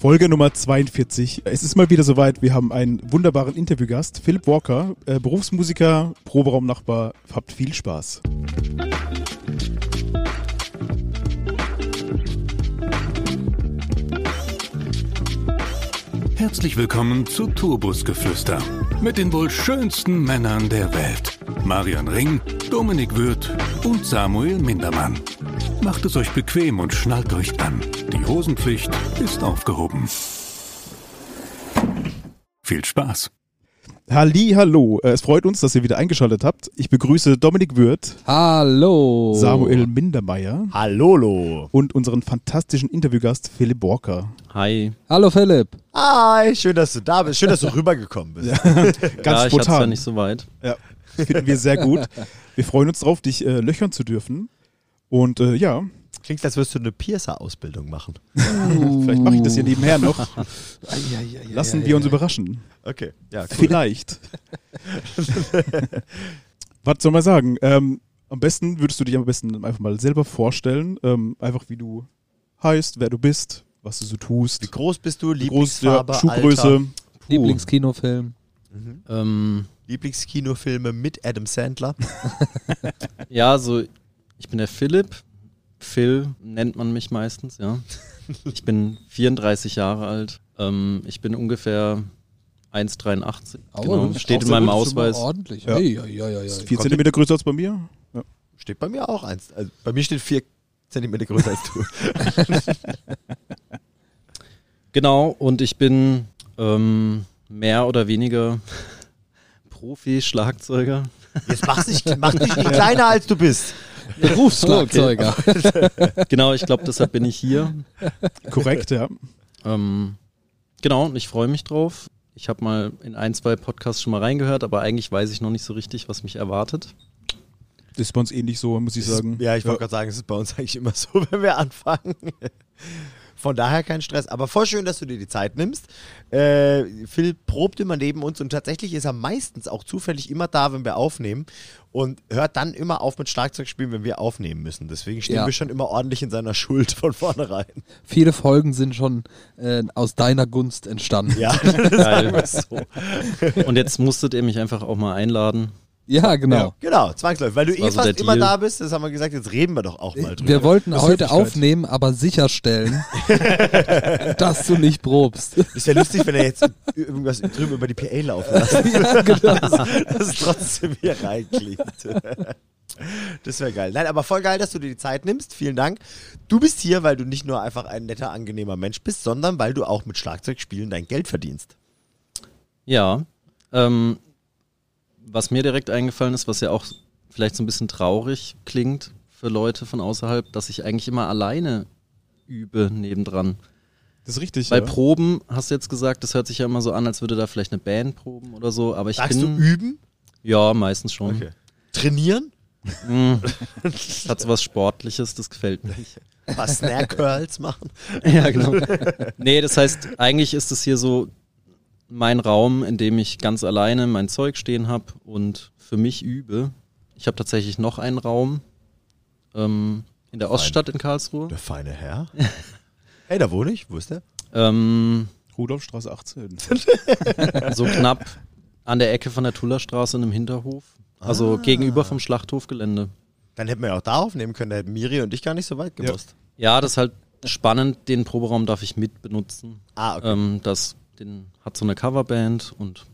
Folge Nummer 42. Es ist mal wieder soweit. Wir haben einen wunderbaren Interviewgast, Philipp Walker, äh, Berufsmusiker, Proberaumnachbar. Habt viel Spaß. Herzlich willkommen zu Turbusgeflüster mit den wohl schönsten Männern der Welt. Marian Ring, Dominik Würth und Samuel Mindermann. Macht es euch bequem und schnallt euch an. Die Hosenpflicht ist aufgehoben. Viel Spaß. Halli, hallo. Äh, Es freut uns, dass ihr wieder eingeschaltet habt. Ich begrüße Dominik Würth, Hallo. Samuel Mindermeier Hallolo. und unseren fantastischen Interviewgast Philipp Walker. Hi. Hallo Philipp. Hi, schön, dass du da bist. Schön, dass du rübergekommen bist. Ganz ja, ich hatte ja spontan. nicht so weit. Ja, finden wir sehr gut. Wir freuen uns drauf, dich äh, löchern zu dürfen. Und äh, ja, Klingt, als würdest du eine Piercer-Ausbildung machen. vielleicht mache ich das hier nebenher noch. Lassen wir uns überraschen. Okay, ja, cool. Vielleicht. Was soll man sagen? Ähm, am besten würdest du dich am besten einfach mal selber vorstellen. Ähm, einfach wie du heißt, wer du bist, was du so tust. Wie groß bist du? Groß, ja, Lieblingsfarbe, Schuhgröße. Alter? Lieblingskinofilm. Mhm. Ähm, Lieblingskinofilme mit Adam Sandler. ja, so, ich bin der Philipp. Phil nennt man mich meistens, ja. Ich bin 34 Jahre alt. Ähm, ich bin ungefähr 1,83. Genau. Steht in meinem Ausweis. Ordentlich. Ja. Hey, ja, ja, ja, ja. Vier Zentimeter größer als bei mir. Ja. Steht bei mir auch eins. Also bei mir steht vier Zentimeter größer als du. Genau, und ich bin ähm, mehr oder weniger Profi-Schlagzeuger. Jetzt mach dich, mach dich nicht kleiner, als du bist. Berufsschlagzeuger. Genau, ich glaube, deshalb bin ich hier. Korrekt, ja. Ähm, genau, und ich freue mich drauf. Ich habe mal in ein, zwei Podcasts schon mal reingehört, aber eigentlich weiß ich noch nicht so richtig, was mich erwartet. Das ist bei uns ähnlich so, muss ich sagen. Ja, ich wollte gerade sagen, es ist bei uns eigentlich immer so, wenn wir anfangen. Von daher kein Stress. Aber voll schön, dass du dir die Zeit nimmst. Äh, Phil probt immer neben uns und tatsächlich ist er meistens auch zufällig immer da, wenn wir aufnehmen und hört dann immer auf mit Schlagzeug spielen, wenn wir aufnehmen müssen. Deswegen stehen Ja. wir schon immer ordentlich in seiner Schuld von vornherein. Viele Folgen sind schon äh, aus deiner Gunst entstanden. Ja, sagen wir es so. Und jetzt musstet ihr mich einfach auch mal einladen. Ja, genau. Genau, zwangsläufig. Weil du eh so fast immer da bist, das haben wir gesagt, jetzt reden wir doch auch mal drüber. Wir wollten Das heute aufnehmen, aber sicherstellen, dass du nicht probst. ist ja lustig, wenn er jetzt irgendwas drüben über die PA laufen lässt. ja, genau. dass es trotzdem hier reinklingt. Das wäre geil. Nein, aber voll geil, dass du dir die Zeit nimmst. Vielen Dank. Du bist hier, weil du nicht nur einfach ein netter, angenehmer Mensch bist, sondern weil du auch mit Schlagzeugspielen dein Geld verdienst. Ja. Ähm, was mir direkt eingefallen ist, was ja auch vielleicht so ein bisschen traurig klingt für Leute von außerhalb, dass ich eigentlich immer alleine übe nebendran. Das ist richtig. Bei ja. Proben hast du jetzt gesagt, das hört sich ja immer so an, als würde da vielleicht eine Band proben oder so, aber ich du bin üben? ja meistens schon. Trainieren? Mm. Das hat so was Sportliches, das gefällt mir nicht. Paar Snare Curls machen? Ja, genau. nee, das heißt, eigentlich ist es hier so mein Raum, in dem ich ganz alleine mein Zeug stehen habe und für mich übe. Ich habe tatsächlich noch einen Raum ähm, in der Oststadt in Karlsruhe. Der feine Herr. Hey, da wohne ich. Wo ist der? Ähm, Rudolfstraße 18. so knapp an der Ecke von der Tullerstraße in einem Hinterhof. Also Ah. gegenüber vom Schlachthofgelände. Dann hätten wir ja auch da aufnehmen können. Da hätten Miri und ich gar nicht so weit gewusst. Ja, das ist halt spannend. Den Proberaum darf ich mit benutzen. Ah, okay. Ähm, das den hat so eine Coverband und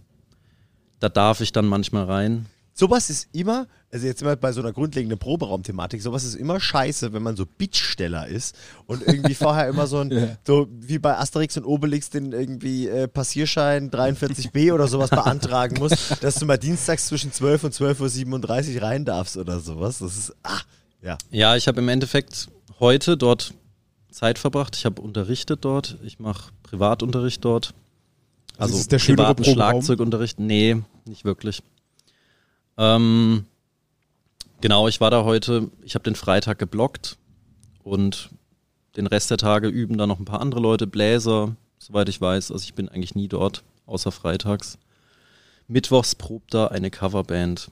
da darf ich dann manchmal rein. Sowas ist immer, also jetzt immer bei so einer grundlegenden Proberaumthematik, sowas ist immer scheiße, wenn man so Bittsteller ist und irgendwie vorher immer so ein, so wie bei Asterix und Obelix den irgendwie äh, Passierschein 43b oder sowas beantragen muss, dass du mal dienstags zwischen 12 und 12.37 Uhr rein darfst oder sowas. Das ist, ah, ja. Ja, ich habe im Endeffekt heute dort Zeit verbracht. Ich habe unterrichtet dort. Ich mache Privatunterricht dort. Also ist der schönere privaten? Schlagzeugunterricht. Nee, nicht wirklich. Ähm, genau, ich war da heute, ich habe den Freitag geblockt und den Rest der Tage üben da noch ein paar andere Leute, Bläser, soweit ich weiß. Also ich bin eigentlich nie dort, außer freitags. Mittwochs probt da eine Coverband.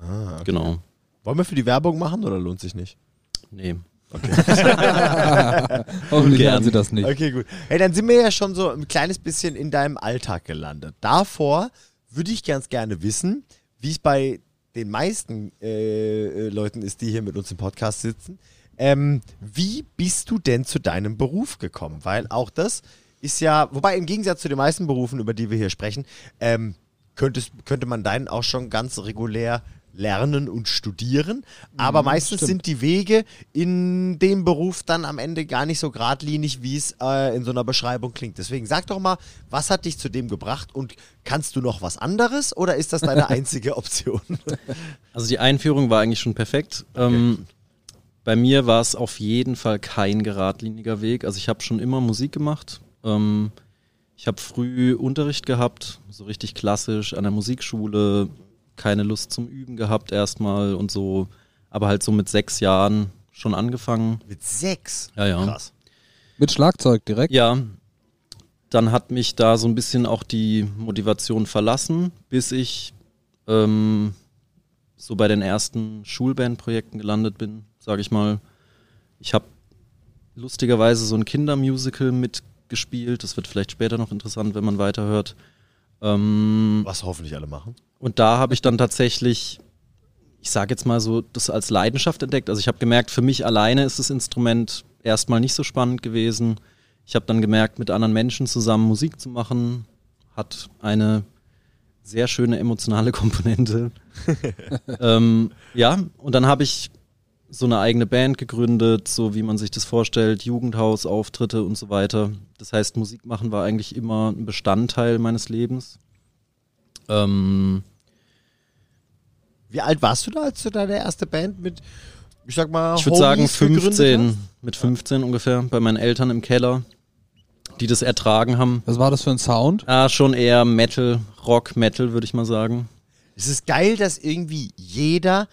Ah, okay. Genau. Wollen wir für die Werbung machen oder lohnt sich nicht? Nee. Hoffentlich Ungern. hören sie das nicht. Okay, gut. Hey, dann sind wir ja schon so ein kleines bisschen in deinem Alltag gelandet. Davor würde ich ganz gerne wissen, wie es bei den meisten äh, äh, Leuten ist, die hier mit uns im Podcast sitzen. Ähm, wie bist du denn zu deinem Beruf gekommen? Weil auch das ist ja, wobei im Gegensatz zu den meisten Berufen, über die wir hier sprechen, ähm, könntest, könnte man deinen auch schon ganz regulär lernen und studieren. Aber meistens stimmt. sind die Wege in dem Beruf dann am Ende gar nicht so geradlinig, wie es äh, in so einer Beschreibung klingt. Deswegen sag doch mal, was hat dich zu dem gebracht und kannst du noch was anderes oder ist das deine einzige Option? Also die Einführung war eigentlich schon perfekt. Ähm, bei mir war es auf jeden Fall kein geradliniger Weg. Also ich habe schon immer Musik gemacht. Ähm, ich habe früh Unterricht gehabt, so richtig klassisch an der Musikschule, keine Lust zum Üben gehabt erstmal und so, aber halt so mit sechs Jahren schon angefangen. Mit sechs? Ja, ja. Krass. Mit Schlagzeug direkt. Ja, dann hat mich da so ein bisschen auch die Motivation verlassen, bis ich ähm, so bei den ersten Schulbandprojekten gelandet bin, sage ich mal. Ich habe lustigerweise so ein Kindermusical mitgespielt. Das wird vielleicht später noch interessant, wenn man weiterhört. Ähm, Was hoffentlich alle machen. und da habe ich dann tatsächlich, ich sage jetzt mal so, das als Leidenschaft entdeckt. Also ich habe gemerkt, für mich alleine ist das Instrument erstmal nicht so spannend gewesen. Ich habe dann gemerkt, mit anderen Menschen zusammen Musik zu machen, hat eine sehr schöne emotionale Komponente. ähm, ja, und dann habe ich so eine eigene Band gegründet, so wie man sich das vorstellt, Jugendhaus, Auftritte und so weiter. Das heißt, Musik machen war eigentlich immer ein Bestandteil meines Lebens. Ähm, Wie alt warst du da, als du da der erste Band mit, ich sag mal, ich würde sagen Homies gegründet 15, hast? mit 15 ungefähr, bei meinen Eltern im Keller, die das ertragen haben. Was war das für ein Sound? Ah, schon eher Metal, Rock, Metal, würde ich mal sagen. Es ist geil, dass irgendwie jeder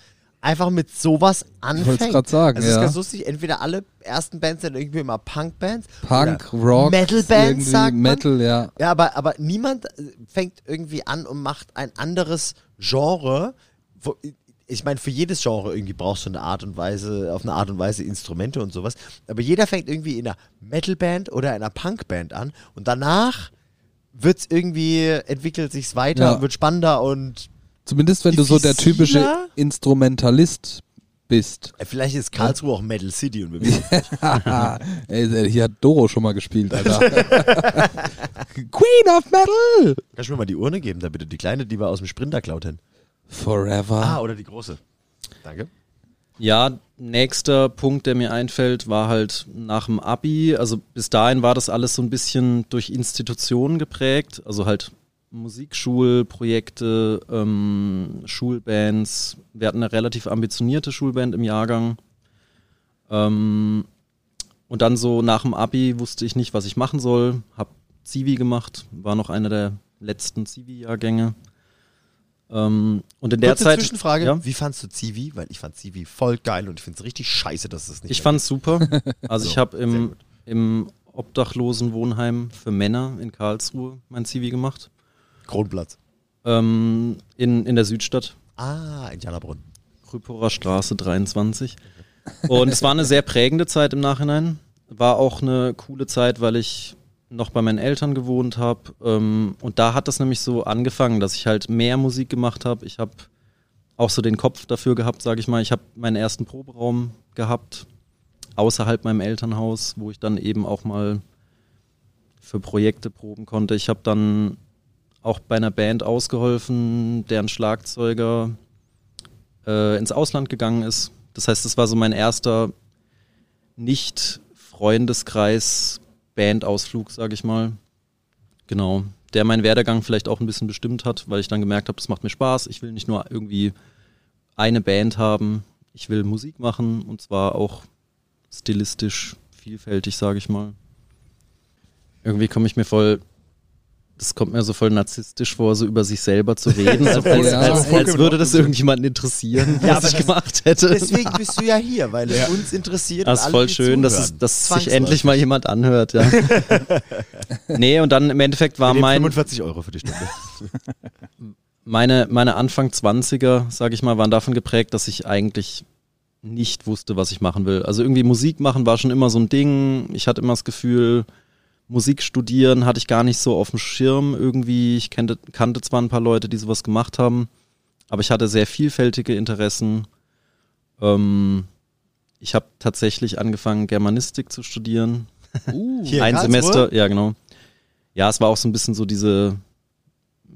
einfach mit sowas anfängt. wollt's grad sagen, also Es ist ja. ganz lustig, entweder alle ersten Bands sind irgendwie immer Punk-Bands. Punk, Rock, Metal-Bands, irgendwie sagt man. Metal, ja. Ja, aber, aber niemand äh, fängt irgendwie an und macht ein anderes Genre. Wo, ich meine, für jedes Genre irgendwie brauchst du eine Art und Weise, auf eine Art und Weise Instrumente und sowas. Aber jeder fängt irgendwie in einer Metal-Band oder in einer Punk-Band an und danach wird's irgendwie, entwickelt sich's weiter Ja. wird spannender und Zumindest wenn du so der typische? Instrumentalist bist. äh, vielleicht ist Karlsruhe auch Metal City und wir wissen Ey, hier hat Doro schon mal gespielt, Alter. Queen of Metal! Kannst du mir mal die Urne geben, da bitte? Die kleine, die wir aus dem Sprinter klaut haben. Forever. Ah, oder die große. Danke. Ja, nächster Punkt, der mir einfällt, war halt nach dem Abi. Also bis dahin war das alles so ein bisschen durch Institutionen geprägt. Also halt Musikschulprojekte, ähm, Schulbands. Wir hatten eine relativ ambitionierte Schulband im Jahrgang. Ähm, und dann so nach dem Abi wusste ich nicht, was ich machen soll. Hab Zivi gemacht, war noch einer der letzten Zivi-Jahrgänge. Ähm, und in der Kurze Zeit. Zwischenfrage, Ja? wie fandst du Zivi? Weil ich fand Zivi voll geil und ich finde es richtig scheiße, dass es nicht Ich mehr fand's super. Also So, ich habe im, im Obdachlosenwohnheim für Männer in Karlsruhe mein Zivi gemacht. Kronplatz. Ähm, in, in der Südstadt, Ah, Indianerbrunn. Rüpperer Straße 23. Und es war eine sehr prägende Zeit im Nachhinein. War auch eine coole Zeit, weil ich noch bei meinen Eltern gewohnt habe. Ähm, und da hat das nämlich so angefangen, dass ich halt mehr Musik gemacht habe. Ich habe auch so den Kopf dafür gehabt, sage ich mal. Ich habe meinen ersten Proberaum gehabt, außerhalb meinem Elternhaus, wo ich dann eben auch mal für Projekte proben konnte. Ich habe dann auch bei einer Band ausgeholfen, deren Schlagzeuger äh, ins Ausland gegangen ist. Das heißt, das war so mein erster Nicht-Freundeskreis-Bandausflug, sage ich mal. Genau. Der meinen Werdegang vielleicht auch ein bisschen bestimmt hat, weil ich dann gemerkt habe, das macht mir Spaß. Ich will nicht nur irgendwie eine Band haben, ich will Musik machen und zwar auch stilistisch vielfältig, sage ich mal. Irgendwie komme ich mir voll, das kommt mir so voll narzisstisch vor, so über sich selber zu reden, als, als, Ja, als, als würde das irgendjemanden interessieren, Ja, was aber ich das- gemacht hätte. Deswegen bist du ja hier, weil es uns interessiert. Das ist alle, voll schön, dass, es, dass sich endlich mal jemand anhört, ja. nee, und dann im Endeffekt war mein, 45 Euro für die Stunde. meine, meine Anfang 20er, sage ich mal, waren davon geprägt, dass ich eigentlich nicht wusste, was ich machen will. Also irgendwie Musik machen war schon immer so ein Ding. Ich hatte immer das Gefühl, Musik studieren hatte ich gar nicht so auf dem Schirm irgendwie. Ich kannte, kannte zwar ein paar Leute, die sowas gemacht haben, aber ich hatte sehr vielfältige Interessen. Ähm, ich habe tatsächlich angefangen, Germanistik zu studieren. Uh, ein? Semester, ja genau. Ja, es war auch so ein bisschen so diese,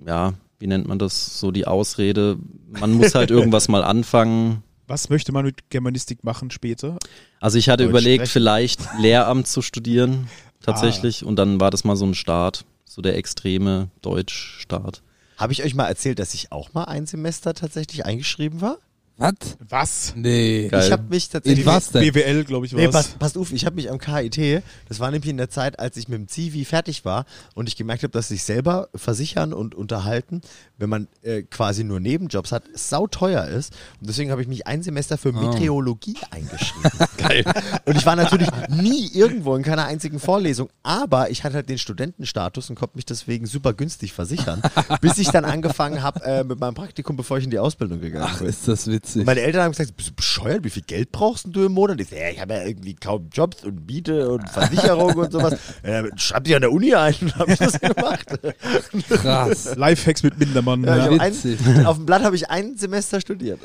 ja, wie nennt man das, so die Ausrede, man muss halt irgendwas mal anfangen. Was möchte man mit Germanistik machen später? Also ich hatte Deutsch überlegt, sprechen. vielleicht Lehramt zu studieren, tatsächlich, und dann war das mal so ein Start, so der extreme Deutschstart. Habe ich euch mal erzählt, dass ich auch mal ein Semester tatsächlich eingeschrieben war? Was? Was? Nee. Geil. Ich habe mich tatsächlich. In was denn? BWL, glaube ich, war Nee, passt, passt auf, ich habe mich am KIT, das war nämlich in der Zeit, als ich mit dem Zivi fertig war und ich gemerkt habe, dass sich selber versichern und unterhalten, wenn man äh, quasi nur Nebenjobs hat, sauteuer ist. Und deswegen habe ich mich ein Semester für Meteorologie eingeschrieben. Geil. Und ich war natürlich nie irgendwo in keiner einzigen Vorlesung, aber ich hatte halt den Studentenstatus und konnte mich deswegen super günstig versichern, bis ich dann angefangen habe äh, mit meinem Praktikum, bevor ich in die Ausbildung gegangen Ach, bin. ist das witzig. Meine Eltern haben gesagt, bist du bescheuert, wie viel Geld brauchst du im Monat? Ich so, ja, ich habe ja irgendwie kaum Jobs und Miete und Versicherung und sowas. Ja, schreib dich an der Uni ein und habe ich das gemacht. Krass. Lifehacks mit Mindermann. Ja, Ja, Witzig. ein, auf dem Blatt habe ich ein Semester studiert.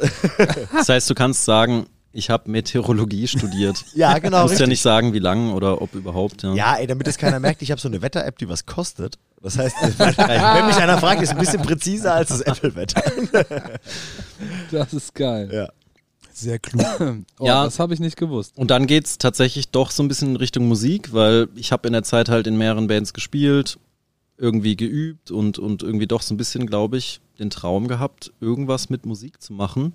Das heißt, du kannst sagen, ich habe Meteorologie studiert. Ja, genau. Du musst ja richtig. nicht sagen, wie lang oder ob überhaupt. Ja. Ja, ey, damit es keiner merkt, ich habe so eine Wetter-App, die was kostet. Das heißt, wenn mich einer fragt, ist ein bisschen präziser als das Apple-Wetter. Das ist geil. Ja. Sehr klug. Oh, Ja. Das habe ich nicht gewusst. Und dann geht's tatsächlich doch so ein bisschen in Richtung Musik, weil ich habe in der Zeit halt in mehreren Bands gespielt, irgendwie geübt und, und irgendwie doch so ein bisschen, glaube ich, den Traum gehabt, irgendwas mit Musik zu machen,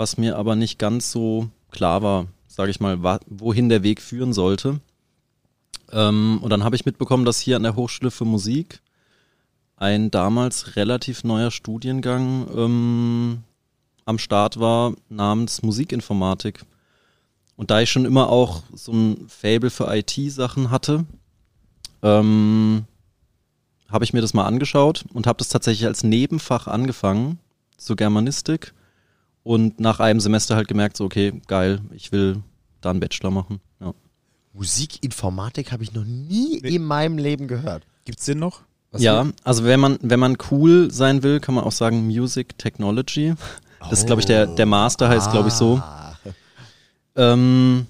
was mir aber nicht ganz so klar war, sage ich mal, wohin der Weg führen sollte. Ähm, und dann habe ich mitbekommen, dass hier an der Hochschule für Musik ein damals relativ neuer Studiengang ähm, am Start war namens Musikinformatik. Und da ich schon immer auch so ein Fable für IT-Sachen hatte, ähm, habe ich mir das mal angeschaut und habe das tatsächlich als Nebenfach angefangen zur Germanistik und nach einem Semester halt gemerkt, so okay, geil, ich will da einen Bachelor machen. Ja. Musikinformatik habe ich noch nie Nee. in meinem Leben gehört. Gibt's den noch? Was ja, also wenn man, wenn man cool sein will, kann man auch sagen Music Technology. Das ist, glaube ich, der, der Master heißt, glaube ich, so. Ah. Ähm,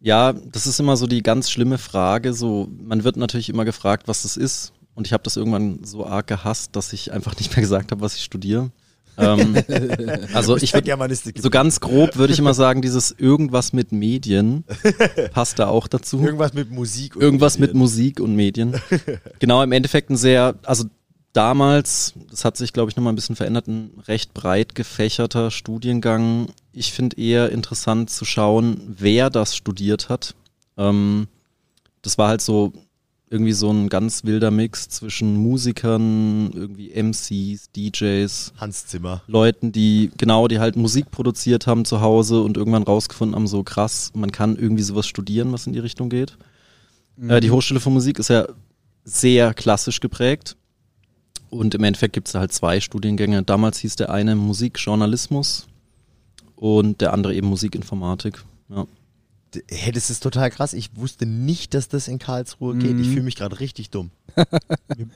ja, das ist immer so die ganz schlimme Frage. So, man wird natürlich immer gefragt, was das ist. Und ich habe das irgendwann so arg gehasst, dass ich einfach nicht mehr gesagt habe, was ich studiere. Ähm, also ich Der würde so ganz grob würde ich immer sagen, dieses irgendwas mit Medien passt da auch dazu. Irgendwas mit Musik. und Irgendwas mit Medien. Musik und Medien. genau, im Endeffekt ein sehr, also damals, das hat sich, glaube ich, nochmal ein bisschen verändert, ein recht breit gefächerter Studiengang. Ich finde eher interessant zu schauen, wer das studiert hat. Ähm, das war halt so irgendwie so ein ganz wilder Mix zwischen Musikern, irgendwie MCs, DJs, Hans Zimmer. Leuten, die genau, die halt Musik produziert haben zu Hause und irgendwann rausgefunden haben, so krass, man kann irgendwie sowas studieren, was in die Richtung geht. Äh, die Hochschule für Musik ist ja sehr klassisch geprägt. Und im Endeffekt gibt es da halt zwei Studiengänge. Damals hieß der eine Musikjournalismus und der andere eben Musikinformatik. Ja. Hey, das ist total krass. Ich wusste nicht, dass das in Karlsruhe geht. Ich fühle mich gerade richtig dumm.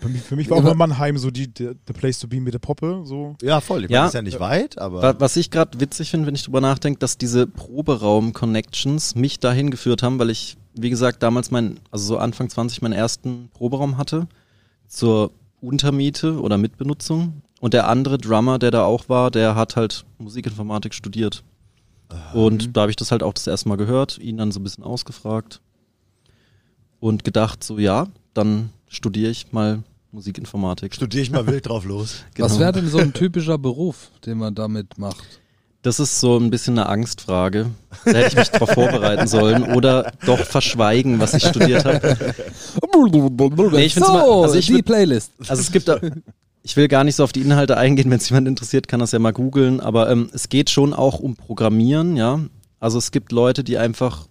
Für mich, für mich war auch mal Mannheim so die, der, the place to be mit der Poppe. So. Ja, voll. Ich Ja. ist ja nicht weit, aber. Wa- Was ich gerade witzig finde, wenn ich drüber nachdenke, dass diese Proberaum-Connections mich dahin geführt haben, weil ich, wie gesagt, damals mein, also so Anfang 20 meinen ersten Proberaum hatte zur Untermiete oder Mitbenutzung. Und der andere Drummer, der da auch war, der hat halt Musikinformatik studiert. Und da habe ich das halt auch das erste Mal gehört, ihn dann so ein bisschen ausgefragt und gedacht, so ja, dann studiere ich mal Musikinformatik. Studiere ich mal wild drauf los. Was Genau. wäre denn so ein typischer Beruf, den man damit macht? Das ist so ein bisschen eine Angstfrage. Da hätte ich mich drauf vorbereiten sollen oder doch verschweigen, was ich studiert habe. Nee, ich so, immer- also ich die Playlist. Also es gibt da, ich will gar nicht so auf die Inhalte eingehen, wenn es jemand interessiert, kann das ja mal googeln, aber ähm, es geht schon auch um Programmieren, ja. Also es gibt Leute, die einfach,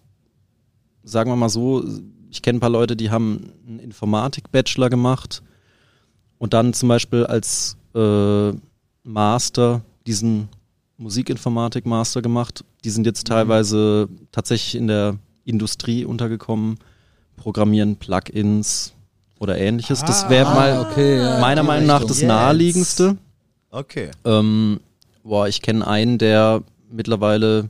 sagen wir mal so, ich kenne ein paar Leute, die haben einen Informatik-Bachelor gemacht und dann zum Beispiel als äh, Master diesen Musikinformatik-Master gemacht die sind jetzt teilweise tatsächlich in der Industrie untergekommen, programmieren Plugins oder ähnliches. Das wäre mal okay, ja, meiner Meinung nach das Yes. naheliegendste. Okay. Ähm, boah, ich kenne einen, der mittlerweile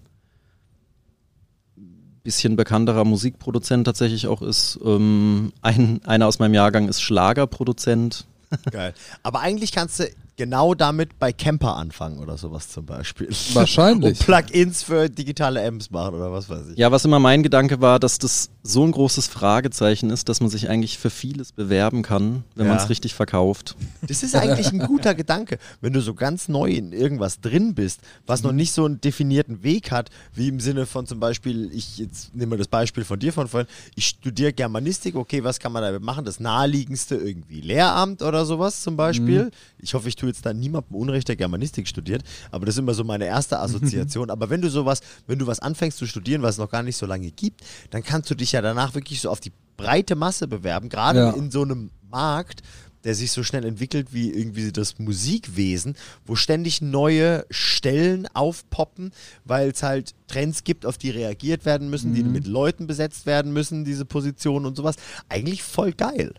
bisschen bekannterer Musikproduzent tatsächlich auch ist. Ähm, ein, einer aus meinem Jahrgang ist Schlagerproduzent. Geil. Aber eigentlich kannst du genau damit bei Camper anfangen oder sowas zum Beispiel. Wahrscheinlich. Und Plugins für digitale Amps machen oder was weiß ich. Ja, was immer mein Gedanke war, dass das so ein großes Fragezeichen ist, dass man sich eigentlich für vieles bewerben kann, wenn Ja. man es richtig verkauft. Das ist eigentlich ein guter Gedanke, wenn du so ganz neu in irgendwas drin bist, was noch nicht so einen definierten Weg hat, wie im Sinne von zum Beispiel, ich jetzt nehme mal das Beispiel von dir von vorhin, ich studiere Germanistik, okay, was kann man damit machen? Das naheliegendste irgendwie Lehramt oder sowas zum Beispiel. Ich hoffe, ich tue jetzt da niemandem Unrecht, der Germanistik studiert, aber das ist immer so meine erste Assoziation. aber wenn du sowas, wenn du was anfängst zu studieren, was es noch gar nicht so lange gibt, dann kannst du dich ja danach wirklich so auf die breite Masse bewerben, gerade Ja. in so einem Markt, der sich so schnell entwickelt wie irgendwie das Musikwesen, wo ständig neue Stellen aufpoppen, weil es halt Trends gibt, auf die reagiert werden müssen, die mit Leuten besetzt werden müssen, diese Positionen und sowas. Eigentlich voll geil.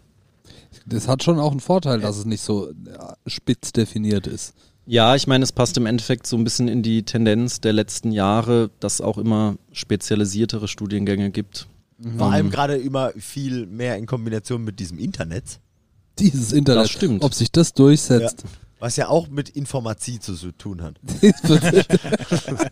Das hat schon auch einen Vorteil, dass es nicht so ja, spitz definiert ist. Ja, ich meine, es passt im Endeffekt so ein bisschen in die Tendenz der letzten Jahre, dass es auch immer spezialisiertere Studiengänge gibt. Vor allem gerade immer viel mehr in Kombination mit diesem Internet. Dieses Internet, Das stimmt. ob sich das durchsetzt. Was ja auch mit Informatie zu tun hat.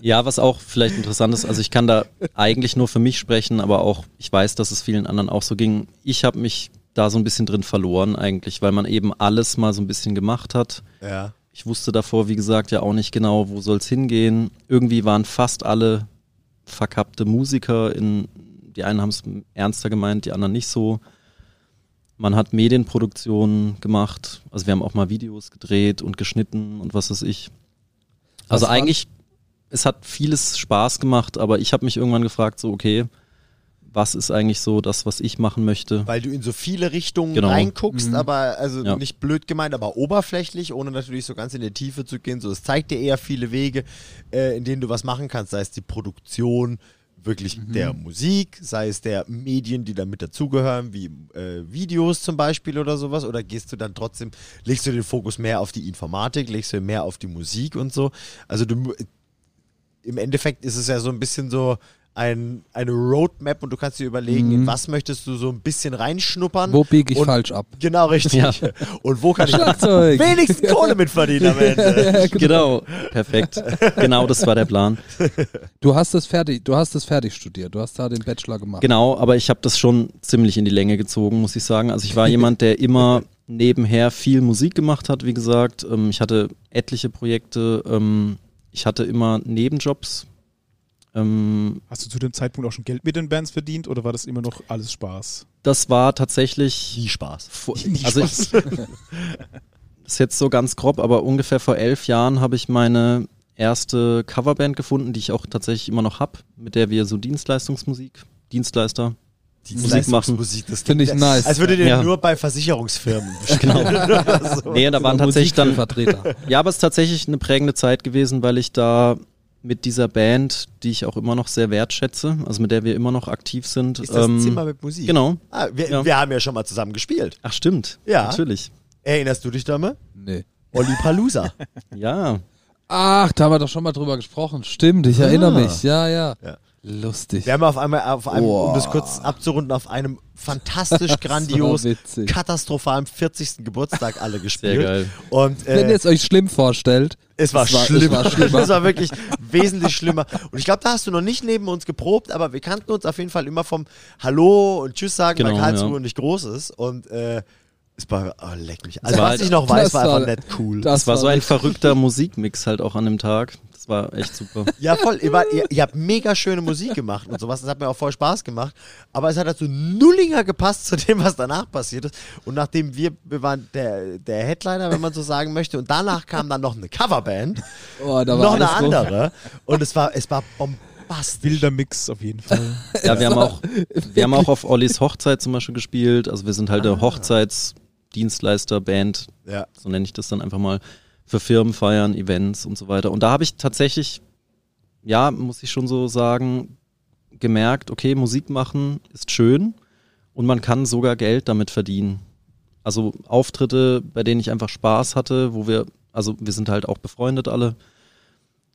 Ja, was auch vielleicht interessant ist, also ich kann da eigentlich nur für mich sprechen, aber auch, ich weiß, dass es vielen anderen auch so ging. Ich habe mich da so ein bisschen drin verloren eigentlich, weil man eben alles mal so ein bisschen gemacht hat. Ja. Ich wusste davor, wie gesagt, ja auch nicht genau, wo soll es hingehen. Irgendwie waren fast alle verkappte Musiker. In, die einen haben es ernster gemeint, die anderen nicht so. Man hat Medienproduktionen gemacht. Also wir haben auch mal Videos gedreht und geschnitten und was weiß ich. Also Was eigentlich, es hat vieles Spaß gemacht, aber ich habe mich irgendwann gefragt, so okay, was ist eigentlich so das, was ich machen möchte? Weil du in so viele Richtungen Genau. reinguckst, aber also Ja. nicht blöd gemeint, aber oberflächlich, ohne natürlich so ganz in die Tiefe zu gehen. So, es zeigt dir eher viele Wege, äh, in denen du was machen kannst, sei es die Produktion wirklich der Musik, sei es der Medien, die damit dazugehören, wie äh, Videos zum Beispiel oder sowas, oder gehst du dann trotzdem, legst du den Fokus mehr auf die Informatik, legst du mehr auf die Musik und so. Also du mu- im Endeffekt ist es ja so ein bisschen so ein, eine Roadmap und du kannst dir überlegen, in was möchtest du so ein bisschen reinschnuppern. Wo biege ich und, falsch ab? Genau, richtig. Ja. Und wo kann ich wenigstens Kohle mit verdienen am Ende? Genau, perfekt. Genau, das war der Plan. Du hast es fertig, du hast es fertig studiert, du hast da den Bachelor gemacht. Genau, aber ich habe das schon ziemlich in die Länge gezogen, muss ich sagen. Also ich war jemand, der immer nebenher viel Musik gemacht hat, wie gesagt. Ähm, ich hatte etliche Projekte. Ähm, ich hatte immer Nebenjobs. Ähm, Hast du zu dem Zeitpunkt auch schon Geld mit den Bands verdient oder war das immer noch alles Spaß? das war tatsächlich Nie Spaß. vor, Nie also ich, Spaß. das ist jetzt so ganz grob, aber ungefähr vor elf Jahren habe ich meine erste Coverband gefunden, die ich auch tatsächlich immer noch habe, mit der wir so Dienstleistungsmusik, Dienstleister, Musik machen. Musik, das Finde ich nice. Als würdet ihr Ja. nur bei Versicherungsfirmen. Oder so. Nee, da waren tatsächlich dann Vertreter. Ja, aber es ist tatsächlich eine prägende Zeit gewesen, weil ich da mit dieser Band, die ich auch immer noch sehr wertschätze, also mit der wir immer noch aktiv sind. Ist das ähm, Zimmer mit Musik? Genau. Ah, wir, Ja. wir haben ja schon mal zusammen gespielt. Ach, stimmt. Ja. Natürlich. Erinnerst du dich damit? Nee. Olli Palooza. Ja. Ach, da haben wir doch schon mal drüber gesprochen. Stimmt, ich erinnere mich. Ja, ja. Ja. Lustig. Wir haben auf einmal, auf einem, um das kurz abzurunden, auf einem fantastisch grandios, war katastrophalen 40. Geburtstag alle gespielt. Sehr geil. Und Wenn äh, ihr es euch schlimm vorstellt, es war es war- es schlimm. war schlimmer. Es war wirklich wesentlich schlimmer. Und ich glaube, da hast du noch nicht neben uns geprobt, aber wir kannten uns auf jeden Fall immer vom Hallo und Tschüss sagen, weil Genau, Karlsruhe ja. nicht groß ist. Und äh, es war, oh, leck mich. Also, war was halt- ich noch weiß, war war- einfach nicht cool. das Das war so ein verrückter Musikmix halt auch an dem Tag. Das war echt super. Ja, voll. Ihr, wart, ihr, ihr habt mega schöne Musik gemacht und sowas. Das hat mir auch voll Spaß gemacht. Aber es hat halt so nullinger gepasst zu dem, was danach passiert ist. Und nachdem wir, wir waren der, der Headliner, wenn man so sagen möchte. Und danach kam dann noch eine Coverband. oh, da war noch eine andere. Und es war, es war bombastisch. Wilder Mix auf jeden Fall. Ja, wir haben auch, wir haben auch auf Ollis Hochzeit zum Beispiel gespielt. Also wir sind halt Ah. eine Hochzeitsdienstleister-Band, Ja. so nenne ich das dann einfach mal, für Firmenfeiern, Events und so weiter. Und da habe ich tatsächlich ja, muss ich schon so sagen, gemerkt, okay, Musik machen ist schön und man kann sogar Geld damit verdienen. Also Auftritte, bei denen ich einfach Spaß hatte, wo wir, also wir sind halt auch befreundet alle,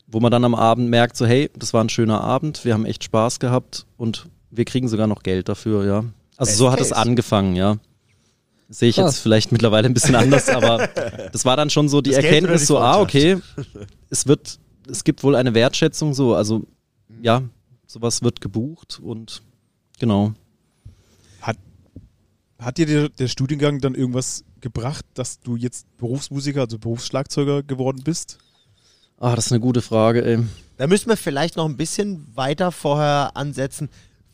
wo man dann am Abend merkt, so hey, das war ein schöner Abend, wir haben echt Spaß gehabt und wir kriegen sogar noch Geld dafür, ja. Also Best so hat es case. angefangen, ja. Sehe ich Krass. jetzt vielleicht mittlerweile ein bisschen anders, aber das war dann schon so die Das Erkenntnis, die so, ah, okay, es wird, es gibt wohl eine Wertschätzung, so, also ja, sowas wird gebucht und genau. Hat, hat dir der, der Studiengang dann irgendwas gebracht, dass du jetzt Berufsmusiker, also Berufsschlagzeuger geworden bist? Ah, das ist eine gute Frage, ey. Da müssen wir vielleicht noch ein bisschen weiter vorher ansetzen,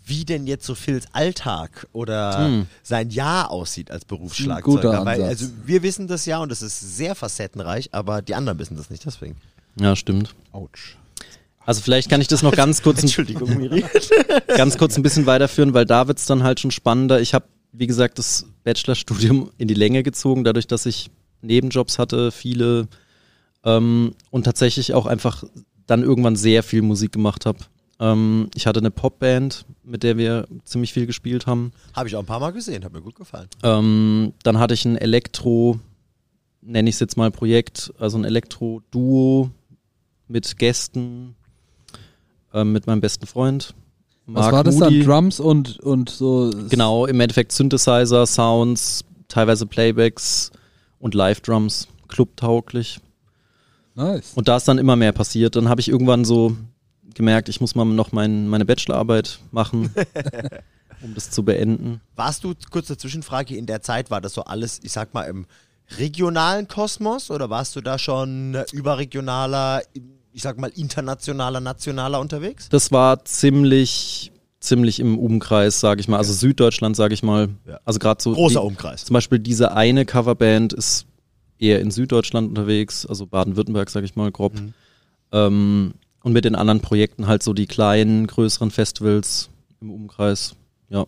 wie denn jetzt so Phils Alltag oder Hm. sein Jahr aussieht als Berufsschlagzeuger. Weil, also wir wissen das ja und es ist sehr facettenreich, aber die anderen wissen das nicht, deswegen. Ja, stimmt. Autsch. Also vielleicht kann ich das noch ganz kurz, ein, ganz kurz ein bisschen weiterführen, weil da wird's dann halt schon spannender. Ich habe, wie gesagt, das Bachelorstudium in die Länge gezogen, dadurch, dass ich Nebenjobs hatte, viele ähm, und tatsächlich auch einfach dann irgendwann sehr viel Musik gemacht habe. Ähm, ich hatte eine Popband, mit der wir ziemlich viel gespielt haben. Habe ich auch ein paar Mal gesehen, hat mir gut gefallen. Ähm, dann hatte ich ein Elektro, nenne ich es jetzt mal Projekt, also ein Elektro-Duo mit Gästen, ähm, mit meinem besten Freund. Was Mark war das Moody. dann? Drums und, und so. Genau, im Endeffekt Synthesizer, Sounds, teilweise Playbacks und Live-Drums, clubtauglich. Nice. Und da ist dann immer mehr passiert. Dann habe ich irgendwann so gemerkt, ich muss mal noch mein, meine Bachelorarbeit machen, um das zu beenden. Warst du, kurze Zwischenfrage, in der Zeit war das so alles, ich sag mal, im regionalen Kosmos oder warst du da schon überregionaler, ich sag mal, internationaler, nationaler unterwegs? Das war ziemlich, ziemlich im Umkreis, sage ich mal. Also Süddeutschland, sage ich mal. Ja. Also gerade so. Großer die, Umkreis. Zum Beispiel diese eine Coverband ist eher in Süddeutschland unterwegs, also Baden-Württemberg, sage ich mal, grob. Mhm. Ähm, und mit den anderen Projekten halt so die kleinen, größeren Festivals im Umkreis. Ja.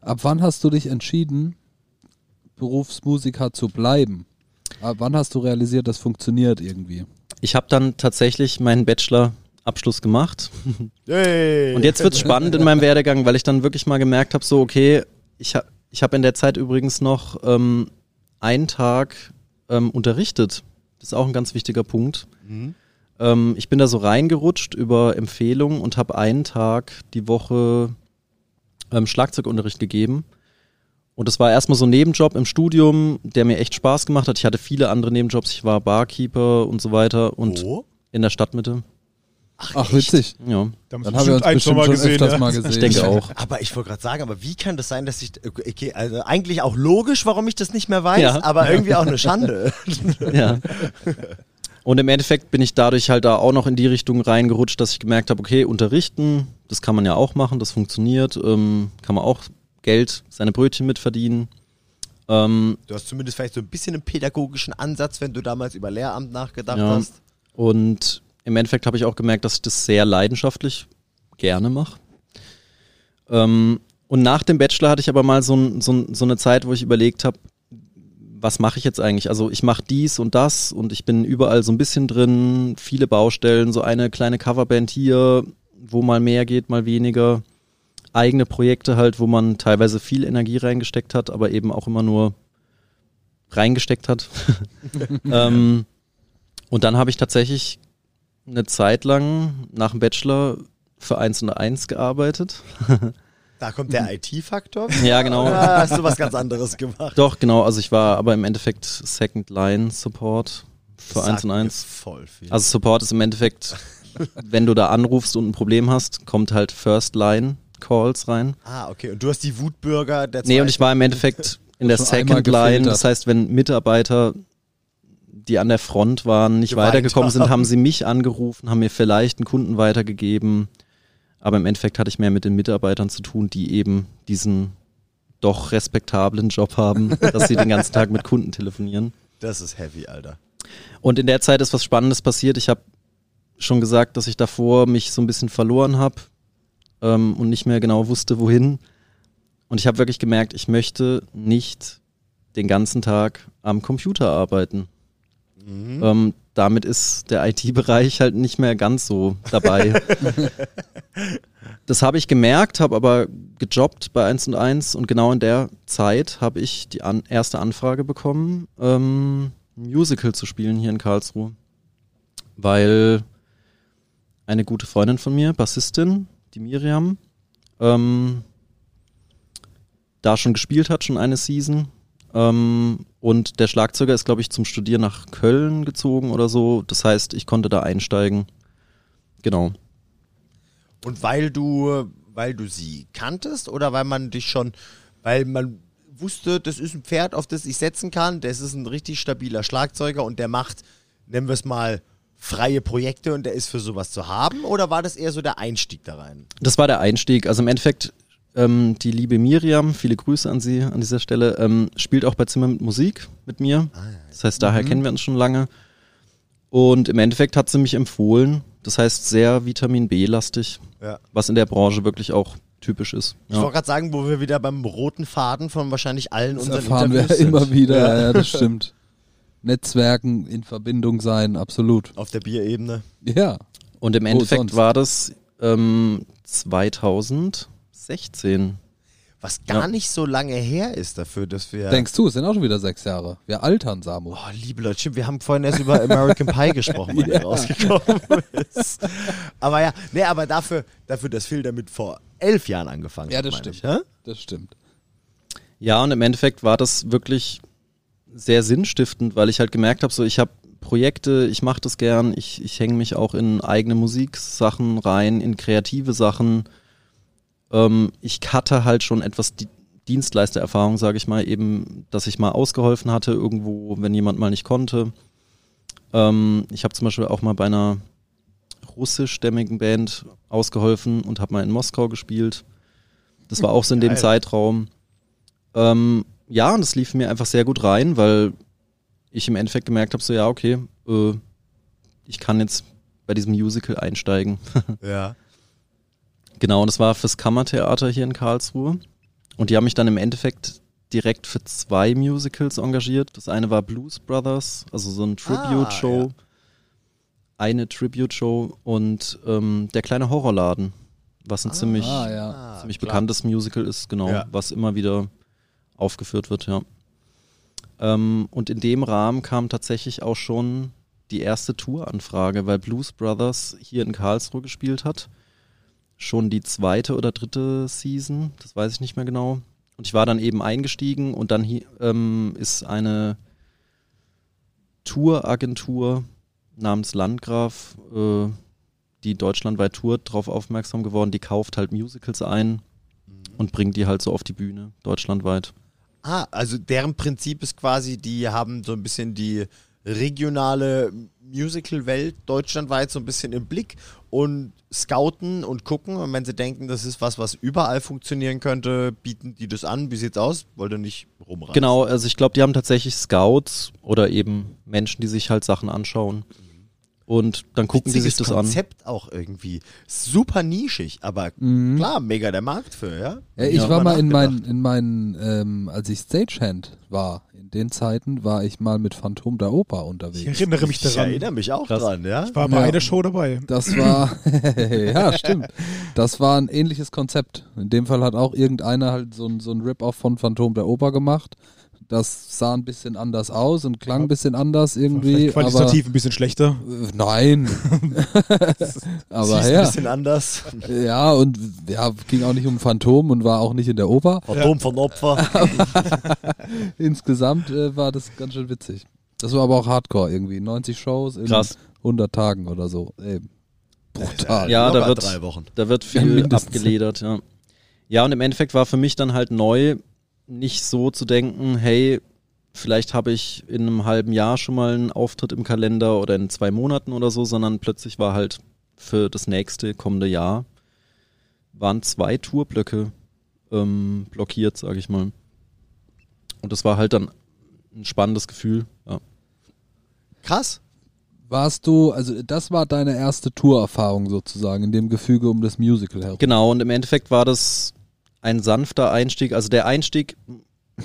Ab wann hast du dich entschieden, Berufsmusiker zu bleiben? Ab wann hast du realisiert, das funktioniert irgendwie? Ich habe dann tatsächlich meinen Bachelor-Abschluss gemacht. Hey. Und jetzt wird's spannend in meinem Werdegang, weil ich dann wirklich mal gemerkt habe, so okay, ich habe ich hab in der Zeit übrigens noch ähm, einen Tag ähm, unterrichtet. Das ist auch ein ganz wichtiger Punkt. Mhm. Ähm, ich bin da so reingerutscht über Empfehlungen und habe einen Tag die Woche ähm, Schlagzeugunterricht gegeben. Und das war erstmal so ein Nebenjob im Studium, der mir echt Spaß gemacht hat. Ich hatte viele andere Nebenjobs. Ich war Barkeeper und so weiter und Wo? in der Stadtmitte. Ach, witzig. Ja, Da Dann haben wir uns bestimmt schon öfters mal gesehen. ich denke auch. Aber ich wollte gerade sagen, aber wie kann das sein, dass ich, okay, also eigentlich auch logisch, warum ich das nicht mehr weiß, Ja. aber irgendwie auch eine Schande. Ja. Und im Endeffekt bin ich dadurch halt da auch noch in die Richtung reingerutscht, dass ich gemerkt habe, okay, unterrichten, das kann man ja auch machen, das funktioniert, ähm, kann man auch Geld, seine Brötchen mitverdienen. Ähm, Du hast zumindest vielleicht so ein bisschen einen pädagogischen Ansatz, wenn du damals über Lehramt nachgedacht Ja. hast. und im Endeffekt habe ich auch gemerkt, dass ich das sehr leidenschaftlich gerne mache. Ähm, und nach dem Bachelor hatte ich aber mal so, ein, so, ein, so eine Zeit, wo ich überlegt habe, was mache ich jetzt eigentlich? Also ich mache dies und das und ich bin überall so ein bisschen drin, viele Baustellen, so eine kleine Coverband hier, wo mal mehr geht, mal weniger. Eigene Projekte halt, wo man teilweise viel Energie reingesteckt hat, aber eben auch immer nur reingesteckt hat. ähm, und dann habe ich tatsächlich eine Zeit lang nach dem Bachelor für 1 und 1 gearbeitet. Da kommt der IT-Faktor. Ja, genau. Oder hast du was ganz anderes gemacht? Doch, genau. Also ich war aber im Endeffekt Second Line Support für 1 Sagt und 1. Voll viel. Also Support ist im Endeffekt, wenn du da anrufst und ein Problem hast, kommt halt First Line Calls rein. ah, okay. Und du hast die Wutbürger der Nee, und ich war im Endeffekt in der Second Line. Das heißt, wenn Mitarbeiter, die an der Front waren, nicht Geweint weitergekommen sind, haben. haben sie mich angerufen, haben mir vielleicht einen Kunden weitergegeben. Aber im Endeffekt hatte ich mehr mit den Mitarbeitern zu tun, die eben diesen doch respektablen Job haben, dass sie den ganzen Tag mit Kunden telefonieren. Das ist heavy, Alter. Und in der Zeit ist was Spannendes passiert. Ich habe schon gesagt, dass ich davor mich so ein bisschen verloren habe ähm, und nicht mehr genau wusste, wohin. Und ich habe wirklich gemerkt, ich möchte nicht den ganzen Tag am Computer arbeiten. Ähm, damit ist der IT-Bereich halt nicht mehr ganz so dabei. das habe ich gemerkt, habe aber gejobbt bei 1 und 1 und genau in der Zeit habe ich die an erste Anfrage bekommen, ähm, ein Musical zu spielen hier in Karlsruhe. Weil eine gute Freundin von mir, Bassistin, die Miriam, ähm, da schon gespielt hat, schon eine Season. Ähm, und der Schlagzeuger ist, glaube ich, zum Studieren nach Köln gezogen oder so. Das heißt, ich konnte da einsteigen. Genau. Und weil du, weil du sie kanntest oder weil man dich schon, weil man wusste, das ist ein Pferd, auf das ich setzen kann, das ist ein richtig stabiler Schlagzeuger und der macht, nennen wir es mal, freie Projekte und der ist für sowas zu haben? Oder war das eher so der Einstieg da rein? Das war der Einstieg. Also im Endeffekt, ähm, die liebe Miriam, viele Grüße an sie an dieser Stelle, ähm, spielt auch bei Zimmer mit Musik mit mir. Das heißt, daher kennen wir uns schon lange. Und im Endeffekt hat sie mich empfohlen. Das heißt, sehr Vitamin B-lastig, Ja. was in der Branche wirklich auch typisch ist. Ich wollte gerade sagen, wo wir wieder beim roten Faden von wahrscheinlich allen Das unseren erfahren wir Interviews sind. immer wieder, ja. ja, das stimmt. Netzwerken in Verbindung sein, absolut. Auf der Bierebene. Ja. Und im Wo Endeffekt sonst? war das ähm, 2016. Was gar Ja. nicht so lange her ist dafür, dass wir. Denkst du, es sind auch schon wieder sechs Jahre. Wir altern, Samu. Oh, liebe Leute, stimmt, wir haben vorhin erst über American Pie gesprochen, wann der rausgekommen ist. Aber ja, nee, aber dafür, dafür, dass Phil damit vor elf Jahren angefangen Ja, hat. das meine stimmt. Ich? Das stimmt. Ja, und im Endeffekt war das wirklich sehr sinnstiftend, weil ich halt gemerkt habe, so ich habe Projekte, ich mache das gern, ich, ich hänge mich auch in eigene Musiksachen rein, in kreative Sachen. Ähm, ich hatte halt schon etwas Di Dienstleistererfahrung, sage ich mal, eben, dass ich mal ausgeholfen hatte irgendwo, wenn jemand mal nicht konnte. Ähm, ich habe zum Beispiel auch mal bei einer russischstämmigen Band ausgeholfen und habe mal in Moskau gespielt. Das war auch so in dem Geil. Zeitraum. Ähm, ja, und es lief mir einfach sehr gut rein, weil ich im Endeffekt gemerkt habe, so ja, okay, äh, ich kann jetzt bei diesem Musical einsteigen. Ja. Genau, und das war fürs Kammertheater hier in Karlsruhe. Und die haben mich dann im Endeffekt direkt für zwei Musicals engagiert. Das eine war Blues Brothers, also so ein Tribute-Show. ja. Eine Tribute-Show und ähm, Der kleine Horrorladen, was ein ziemlich Ah, ja. ziemlich klar. bekanntes Musical ist, genau, Ja. was immer wieder aufgeführt wird, ja. Ähm, und in dem Rahmen kam tatsächlich auch schon die erste Touranfrage, weil Blues Brothers hier in Karlsruhe gespielt hat. Schon die zweite oder dritte Season, das weiß ich nicht mehr genau. Und ich war dann eben eingestiegen und dann ähm, ist eine Touragentur namens Landgraf, äh, die deutschlandweit tourt, darauf aufmerksam geworden. Die kauft halt Musicals ein und bringt die halt so auf die Bühne, deutschlandweit. Ah, also deren Prinzip ist quasi, die haben so ein bisschen die regionale Musical-Welt deutschlandweit so ein bisschen im Blick und scouten und gucken. Und wenn sie denken, das ist was, was überall funktionieren könnte, bieten die das an. Wie sieht's aus? Wollt ihr nicht rumreisen? Genau, also ich glaube, die haben tatsächlich Scouts oder eben Menschen, die sich halt Sachen anschauen. Und dann gucken die Witziges sich das an. Konzept auch irgendwie. Super nischig, aber Mhm. klar, mega der Markt für, ja? Ja, ich Ja, war mal in meinen, in meinen, ähm, als ich Stagehand war, den Zeiten war ich mal mit Phantom der Oper Ich unterwegs. erinnere mich Ich daran. erinnere mich auch Krass. dran, ja? Ich war bei Ja. einer Show dabei. Das war, ja, stimmt. Das war ein ähnliches Konzept. In dem Fall hat auch irgendeiner halt so ein, so ein Rip-Off von Phantom der Oper gemacht. Das sah ein bisschen anders aus und klang ein bisschen anders irgendwie. Vielleicht qualitativ ein bisschen schlechter. Aber, äh, nein. aber Siehst ein ja. bisschen anders. Ja, und ja, ging auch nicht um Phantom und war auch nicht in der Oper. Phantom von Opfer. Insgesamt äh, war das ganz schön witzig. Das war aber auch Hardcore irgendwie. 90 Shows in Krass. 100 Tagen oder so. Ey, brutal. Ja, da Locker wird, drei Wochen. da wird Ja, viel mindestens. abgeledert, ja. Ja, und im Endeffekt war für mich dann halt neu, nicht so zu denken, hey, vielleicht habe ich in einem halben Jahr schon mal einen Auftritt im Kalender oder in zwei Monaten oder so, sondern plötzlich war halt für das nächste kommende Jahr waren zwei Tourblöcke ähm, blockiert, sage ich mal. Und das war halt dann ein spannendes Gefühl. Ja. Krass. Warst du, also das war deine erste Tourerfahrung sozusagen, in dem Gefüge um das Musical herum. Genau, und im Endeffekt war das ein sanfter Einstieg. Also der Einstieg,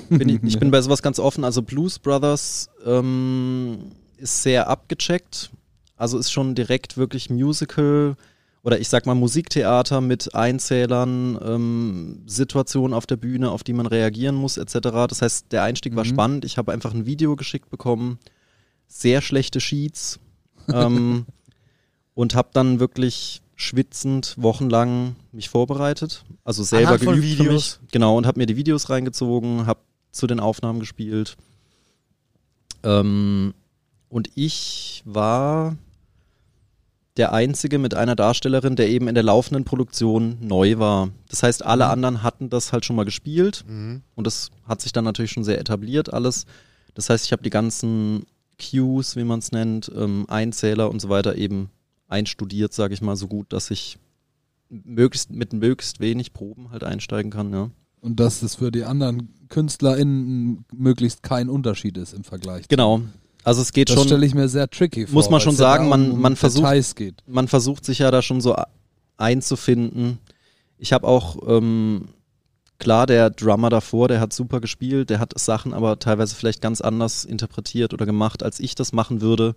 bin ich, ich bin bei sowas ganz offen. Also Blues Brothers, ähm, ist sehr abgecheckt. Also ist schon direkt wirklich Musical oder ich sag mal Musiktheater mit Einzählern, ähm, Situationen auf der Bühne, auf die man reagieren muss, etc. Das heißt, der Einstieg war Mhm. spannend. Ich habe einfach ein Video geschickt bekommen, sehr schlechte Sheets ähm, und habe dann wirklich schwitzend wochenlang mich vorbereitet, also selber Anhand geübt für mich. Videos? Genau und habe mir die Videos reingezogen, habe zu den Aufnahmen gespielt. Ähm, und ich war der Einzige mit einer Darstellerin, der eben in der laufenden Produktion neu war. Das heißt, alle anderen hatten das halt schon mal gespielt Mhm. und das hat sich dann natürlich schon sehr etabliert alles. Das heißt, ich habe die ganzen Cues, wie man es nennt, ähm, Einzähler und so weiter eben einstudiert, sage ich mal, so gut, dass ich möglichst mit möglichst wenig Proben halt einsteigen kann, ja. Und dass es für die anderen KünstlerInnen möglichst kein Unterschied ist im Vergleich. Genau. Also es geht Das schon, stelle ich mir sehr tricky vor. Muss man schon sagen, man- um man versucht- geht. man versucht sich ja da schon so einzufinden. Ich habe auch, ähm, klar, der Drummer davor, der hat super gespielt, der hat Sachen aber teilweise vielleicht ganz anders interpretiert oder gemacht, als ich das machen würde.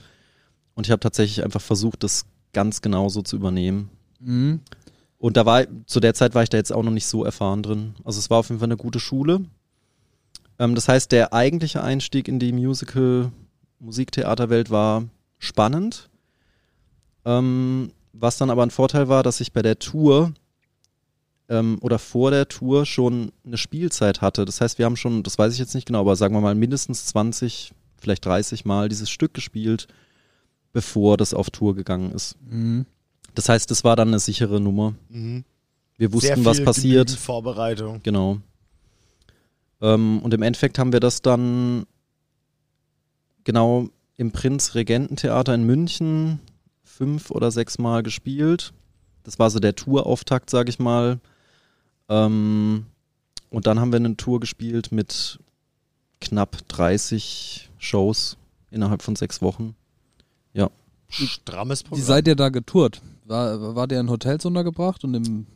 Und ich habe tatsächlich einfach versucht, das ganz genau so zu übernehmen. Mhm. Und da war, zu der Zeit war ich da jetzt auch noch nicht so erfahren drin. Also es war auf jeden Fall eine gute Schule. Ähm, das heißt, der eigentliche Einstieg in die Musical, Musiktheaterwelt war spannend. Ähm, was dann aber ein Vorteil war, dass ich bei der Tour ähm, oder vor der Tour schon eine Spielzeit hatte. Das heißt, wir haben schon, das weiß ich jetzt nicht genau, aber sagen wir mal mindestens 20, vielleicht 30 Mal dieses Stück gespielt, bevor das auf Tour gegangen ist. Mhm. Das heißt, es war dann eine sichere Nummer. Mhm. Wir wussten, Sehr was passiert. Vorbereitung. Genau. Ähm, und im Endeffekt haben wir das dann genau im Prinz-Regententheater in München fünf oder sechs Mal gespielt. Das war so der Tourauftakt, sag ich mal. Ähm, und dann haben wir eine Tour gespielt mit knapp 30 Shows innerhalb von sechs Wochen. Strammes Wie Programm. seid ihr da getourt? War, war der in Hotels untergebracht und im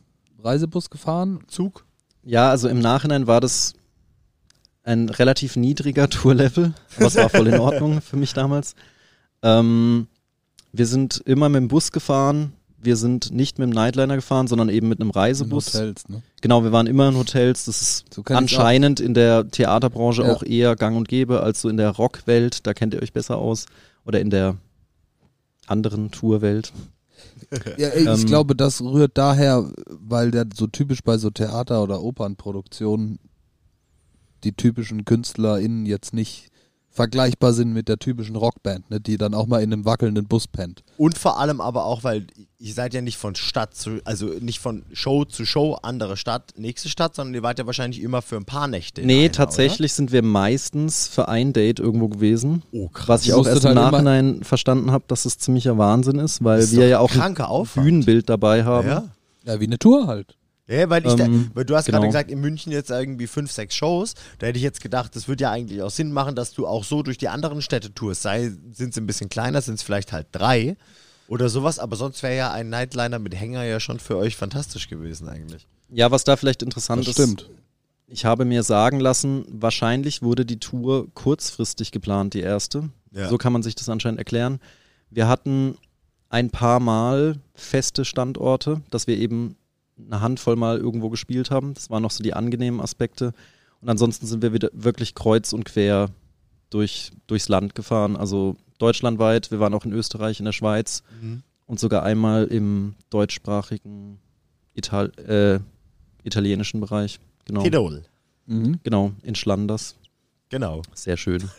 Reisebus gefahren? Zug? Ja, also im Nachhinein war das ein relativ niedriger Tourlevel, aber es war voll in Ordnung für mich damals. Ähm, wir sind immer mit dem Bus gefahren. Wir sind nicht mit dem Nightliner gefahren, sondern eben mit einem In Reisebus. Hotels, ne? Genau, wir waren immer in Hotels. Das ist So anscheinend in der Theaterbranche Ja. auch eher gang und gäbe als so in der Rockwelt. Da kennt ihr euch besser aus. Oder in der anderen Tourwelt. Ja, ey, ich Ähm, glaube, das rührt daher, weil der so typisch bei so Theater- oder Opernproduktionen die typischen KünstlerInnen jetzt nicht vergleichbar sind mit der typischen Rockband, ne, die dann auch mal in einem wackelnden Bus pennt. Und vor allem aber auch, weil ihr seid ja nicht von Stadt zu, also nicht von Show zu Show, andere Stadt, nächste Stadt, sondern ihr wart ja wahrscheinlich immer für ein paar Nächte. Nee, einer, tatsächlich sind wir meistens für ein Date irgendwo gewesen. Oder? Oh, krass. Was ich Ihr auch erst im Nachhinein verstanden habe, dass es ziemlicher Wahnsinn ist, weil ist wir ja auch ein Aufwand. Bühnenbild dabei haben. Ja. Ja, wie eine Tour halt. Ja, weil, ich da, Ähm, weil du hast gerade genau. gesagt, in München jetzt irgendwie fünf, sechs Shows. Da hätte ich jetzt gedacht, das würde ja eigentlich auch Sinn machen, dass du auch so durch die anderen Städte tourst. Sei, sind sie ein bisschen kleiner, sind es vielleicht halt drei oder sowas. Aber sonst wäre ja ein Nightliner mit Hänger ja schon für euch fantastisch gewesen eigentlich. Ja, was da vielleicht interessant Das ist, stimmt. ich habe mir sagen lassen, wahrscheinlich wurde die Tour kurzfristig geplant, die erste. Ja. So kann man sich das anscheinend erklären. Wir hatten ein paar Mal feste Standorte, dass wir eben eine Handvoll Mal irgendwo gespielt haben. Das waren noch so die angenehmen Aspekte. Und ansonsten sind wir wieder wirklich kreuz und quer durch, durchs Land gefahren. Also deutschlandweit. Wir waren auch in Österreich, in der Schweiz und sogar einmal im deutschsprachigen Ital äh, italienischen Bereich. Genau. Tirol. Mhm. Genau, in Schlanders. Genau. Sehr schön.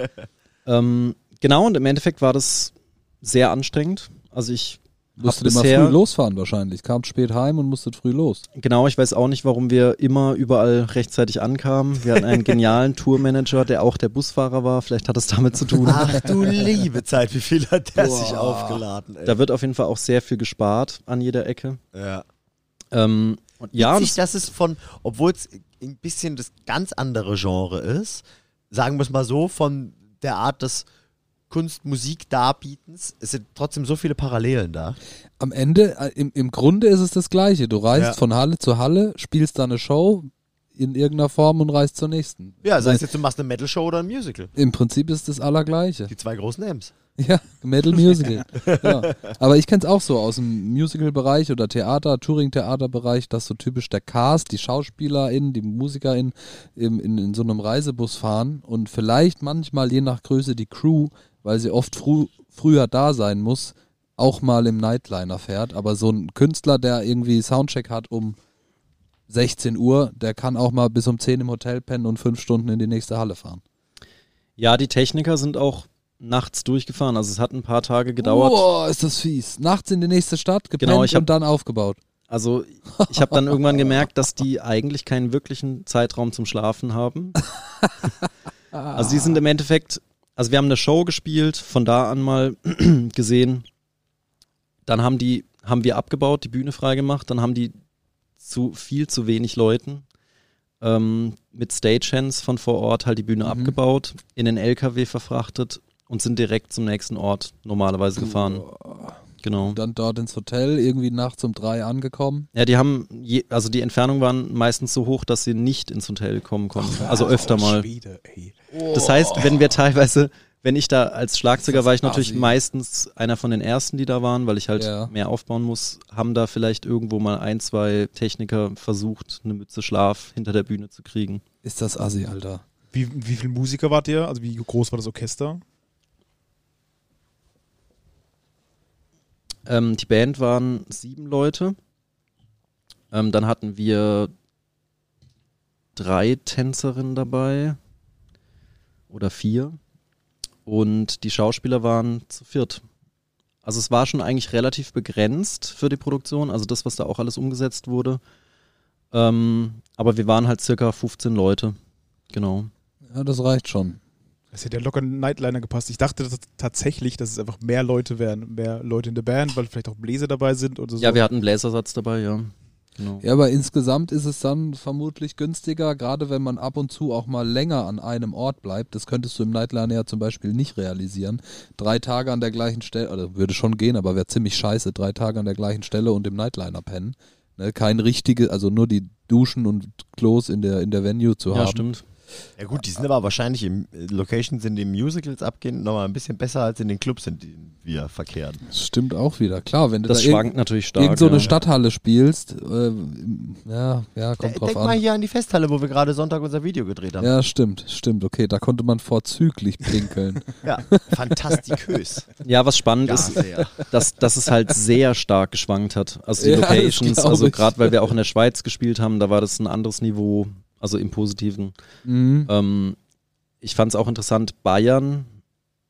ähm, genau, und im Endeffekt war das sehr anstrengend. Also ich Musstet hab immer bisher, früh losfahren wahrscheinlich. Kamt spät heim und musstet früh los. genau, ich weiß auch nicht, warum wir immer überall rechtzeitig ankamen. Wir hatten einen genialen Tourmanager, der auch der Busfahrer war. Vielleicht hat es damit zu tun. Ach du liebe Zeit, wie viel hat der Boah. sich aufgeladen, ey. Da wird auf jeden Fall auch sehr viel gespart an jeder Ecke. ja. Ähm, und ja, Witzig, dass es von, obwohl es ein bisschen das ganz andere Genre ist, sagen wir es mal so, von der Art des Kunst-Musik-Darbietens, es sind trotzdem so viele Parallelen da. Am Ende, äh, im, im Grunde ist es das Gleiche. Du reist Ja. von Halle zu Halle, spielst da eine Show. in irgendeiner Form und reist zur nächsten. Ja, sei es jetzt, du machst eine Metal-Show oder ein Musical. Im Prinzip ist das Allergleiche. Die zwei großen M's. Ja, Metal Musical. ja. Aber ich kenne es auch so aus dem Musical-Bereich oder Theater, Touring-Theater-Bereich, dass so typisch der Cast, die SchauspielerInnen, die MusikerInnen im, in, in so einem Reisebus fahren und vielleicht manchmal je nach Größe die Crew, weil sie oft früh, früher da sein muss, auch mal im Nightliner fährt. Aber so ein Künstler, der irgendwie Soundcheck hat um 16 Uhr, der kann auch mal bis um 10 im Hotel pennen und fünf Stunden in die nächste Halle fahren. Ja, die Techniker sind auch nachts durchgefahren. Also es hat ein paar Tage gedauert. Boah, ist das fies. Nachts in die nächste Stadt, gepennt Genau, ich hab- und dann aufgebaut. Also ich habe dann irgendwann gemerkt, dass die eigentlich keinen wirklichen Zeitraum zum Schlafen haben. Also die sind im Endeffekt, also wir haben eine Show gespielt, von da an mal gesehen. Dann haben die, haben wir abgebaut, die Bühne freigemacht, dann haben die zu viel zu wenig Leuten ähm, mit Stagehands von vor Ort halt die Bühne Mhm. abgebaut, in den LKW verfrachtet und sind direkt zum nächsten Ort normalerweise gefahren. Genau. Und dann dort ins Hotel, irgendwie nachts um drei angekommen. Ja, die haben, je, also die Entfernungen waren meistens so hoch, dass sie nicht ins Hotel kommen konnten. also öfter mal. Schwede, ey. Das heißt, wenn wir teilweise, wenn ich da als Schlagzeuger war ich natürlich meistens einer von den ersten, die da waren, weil ich halt Ja. mehr aufbauen muss, haben da vielleicht irgendwo mal ein, zwei Techniker versucht, eine Mütze Schlaf hinter der Bühne zu kriegen. Ist das assi, Alter. Wie, wie viele Musiker wart ihr? Also wie groß war das Orchester? Ähm, die Band waren sieben Leute. Ähm, dann hatten wir drei Tänzerinnen dabei. Oder vier. Und die Schauspieler waren zu viert. Also es war schon eigentlich relativ begrenzt für die Produktion, also das, was da auch alles umgesetzt wurde. Ähm, aber wir waren halt circa 15 Leute. Genau. Ja, das reicht schon. Das hätte ja locker in den Nightliner gepasst. Ich dachte dass tatsächlich, dass es einfach mehr Leute wären, mehr Leute in der Band, weil vielleicht auch Bläser dabei sind oder so. Ja, wir hatten einen Bläsersatz dabei, ja. Genau. Ja, aber insgesamt ist es dann vermutlich günstiger, gerade wenn man ab und zu auch mal länger an einem Ort bleibt. Das könntest du im Nightliner ja zum Beispiel nicht realisieren. Drei Tage an der gleichen Stelle, oder würde schon gehen, aber wäre ziemlich scheiße, drei Tage an der gleichen Stelle und im Nightliner pennen. Ne, kein richtige, also nur die Duschen und Klos in der, in der Venue zu Ja, haben. stimmt. Ja gut, die sind aber wahrscheinlich im äh, Locations, in denen Musicals abgehen, nochmal ein bisschen besser als in den Clubs, in denen wir verkehren. Das stimmt auch wieder. Klar, wenn du Das da schwankt natürlich stark. irgend so eine ja. Stadthalle spielst, äh, ja, ja, kommt Äh, drauf Denk an. mal hier an die Festhalle, wo wir gerade Sonntag unser Video gedreht haben. Ja, stimmt, stimmt. Okay, da konnte man vorzüglich pinkeln. Ja, fantastikös. Ja, was spannend Ja, ist, sehr. dass, dass es halt sehr stark geschwankt hat. Also die Ja, Locations, also gerade weil wir auch in der Schweiz gespielt haben, da war das ein anderes Niveau, also im Positiven. mhm. Ähm, ich fand es auch interessant, Bayern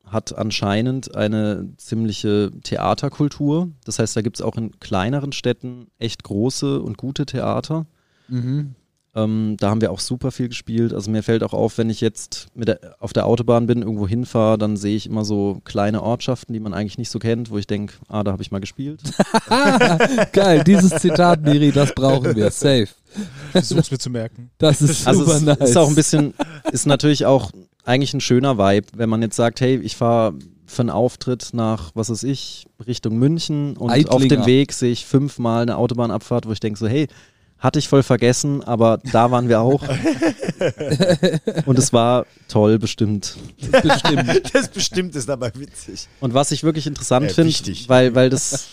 hat anscheinend eine ziemliche Theaterkultur. Das heißt, da gibt es auch in kleineren Städten echt große und gute Theater. Mhm. Ähm, da haben wir auch super viel gespielt. Also mir fällt auch auf, wenn ich jetzt mit der, auf der Autobahn bin, irgendwo hinfahre, dann sehe ich immer so kleine Ortschaften, die man eigentlich nicht so kennt, wo ich denke, ah, da habe ich mal gespielt. Geil, dieses Zitat, Miri, das brauchen wir. Safe. Versuch's mir zu merken. Das ist Also super es nice. ist auch ein bisschen, ist natürlich auch eigentlich ein schöner Vibe, wenn man jetzt sagt, hey, ich fahre für einen Auftritt nach, was weiß ich, Richtung München und Eitlinger. auf dem Weg sehe ich fünfmal eine Autobahnabfahrt, wo ich denke so, hey, hatte ich voll vergessen, aber da waren wir auch. und es war toll, bestimmt. bestimmt. Das bestimmt ist dabei witzig. Und was ich wirklich interessant Äh, finde, weil, weil das,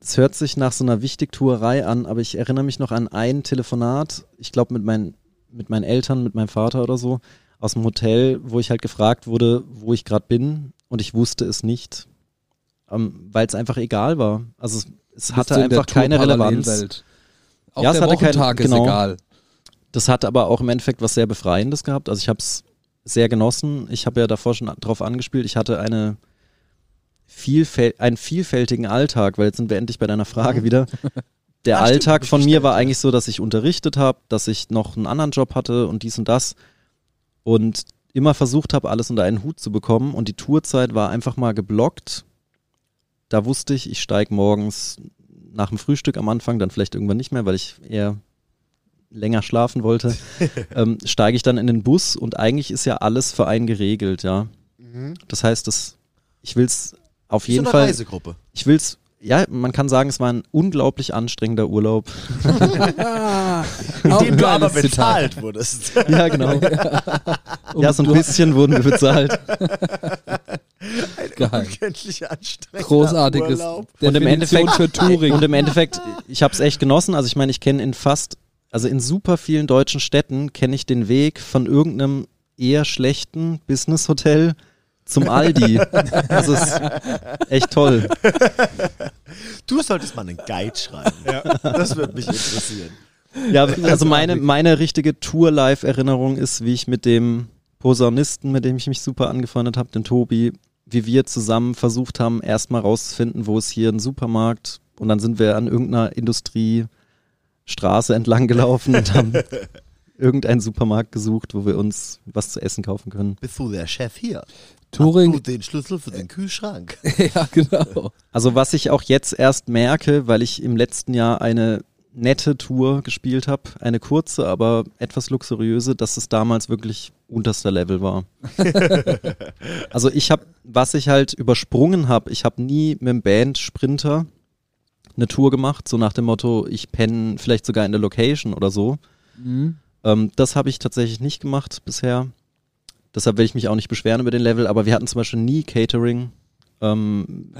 es hört sich nach so einer Wichtigtuerei an, aber ich erinnere mich noch an ein Telefonat, ich glaube mit, meinen mit meinen Eltern, mit meinem Vater oder so, aus dem Hotel, wo ich halt gefragt wurde, wo ich gerade bin und ich wusste es nicht, ähm, weil es einfach egal war. Also es, es hatte einfach keine Relevanz. Auch Ja, es der hatte keine- Wochentag genau. ist egal. Das hat aber auch im Endeffekt was sehr Befreiendes gehabt. Also ich habe es sehr genossen. Ich habe ja davor schon drauf angespielt. Ich hatte eine vielfäl einen vielfältigen Alltag, weil jetzt sind wir endlich bei deiner Frage wieder. Der stimmt, hab Alltag ich von mir war eigentlich so, dass ich unterrichtet habe, dass ich noch einen anderen Job hatte und dies und das und immer versucht habe, alles unter einen Hut zu bekommen. Und die Tourzeit war einfach mal geblockt. Da wusste ich, ich steige morgens nach dem Frühstück am Anfang, dann vielleicht irgendwann nicht mehr, weil ich eher länger schlafen wollte, ähm, steige ich dann in den Bus und eigentlich ist ja alles für einen geregelt, ja. Das heißt, das, ich will es auf jeden Fall, Reisegruppe. ich will es, ja, man kann sagen, es war ein unglaublich anstrengender Urlaub. Indem du ein aber geiles Zitat. bezahlt wurdest. Ja, genau. Um ja, so ein bisschen wurden wir bezahlt. Geil. Unkenntlich anstrengend. Großartiges. Urlaub. Und im Endeffekt für Touring. Und im Endeffekt, ich habe es echt genossen. Also ich meine, ich kenne in fast, also in super vielen deutschen Städten kenne ich den Weg von irgendeinem eher schlechten Business-Hotel zum Aldi. Das ist echt toll. Du solltest mal einen Guide schreiben. Das würde mich interessieren. Ja, also meine, meine richtige Tour-Live-Erinnerung ist, wie ich mit dem Posaunisten, mit dem ich mich super angefreundet habe, dem Tobi, wie wir zusammen versucht haben, erstmal rauszufinden, wo ist hier ein Supermarkt. Und dann sind wir an irgendeiner Industriestraße entlang gelaufen und haben irgendeinen Supermarkt gesucht, wo wir uns was zu essen kaufen können. Bist du der Chef hier? Touring. Hast du den Schlüssel für den Kühlschrank? ja, genau. Also was ich auch jetzt erst merke, weil ich im letzten Jahr eine nette Tour gespielt habe, eine kurze, aber etwas luxuriöse, dass es damals wirklich unterster Level war. also ich habe, was ich halt übersprungen habe, ich habe nie mit dem Band Sprinter eine Tour gemacht, so nach dem Motto, ich penne vielleicht sogar in der Location oder so. Mhm. Ähm, das habe ich tatsächlich nicht gemacht bisher. Deshalb will ich mich auch nicht beschweren über den Level, aber wir hatten zum Beispiel nie Catering. Ähm,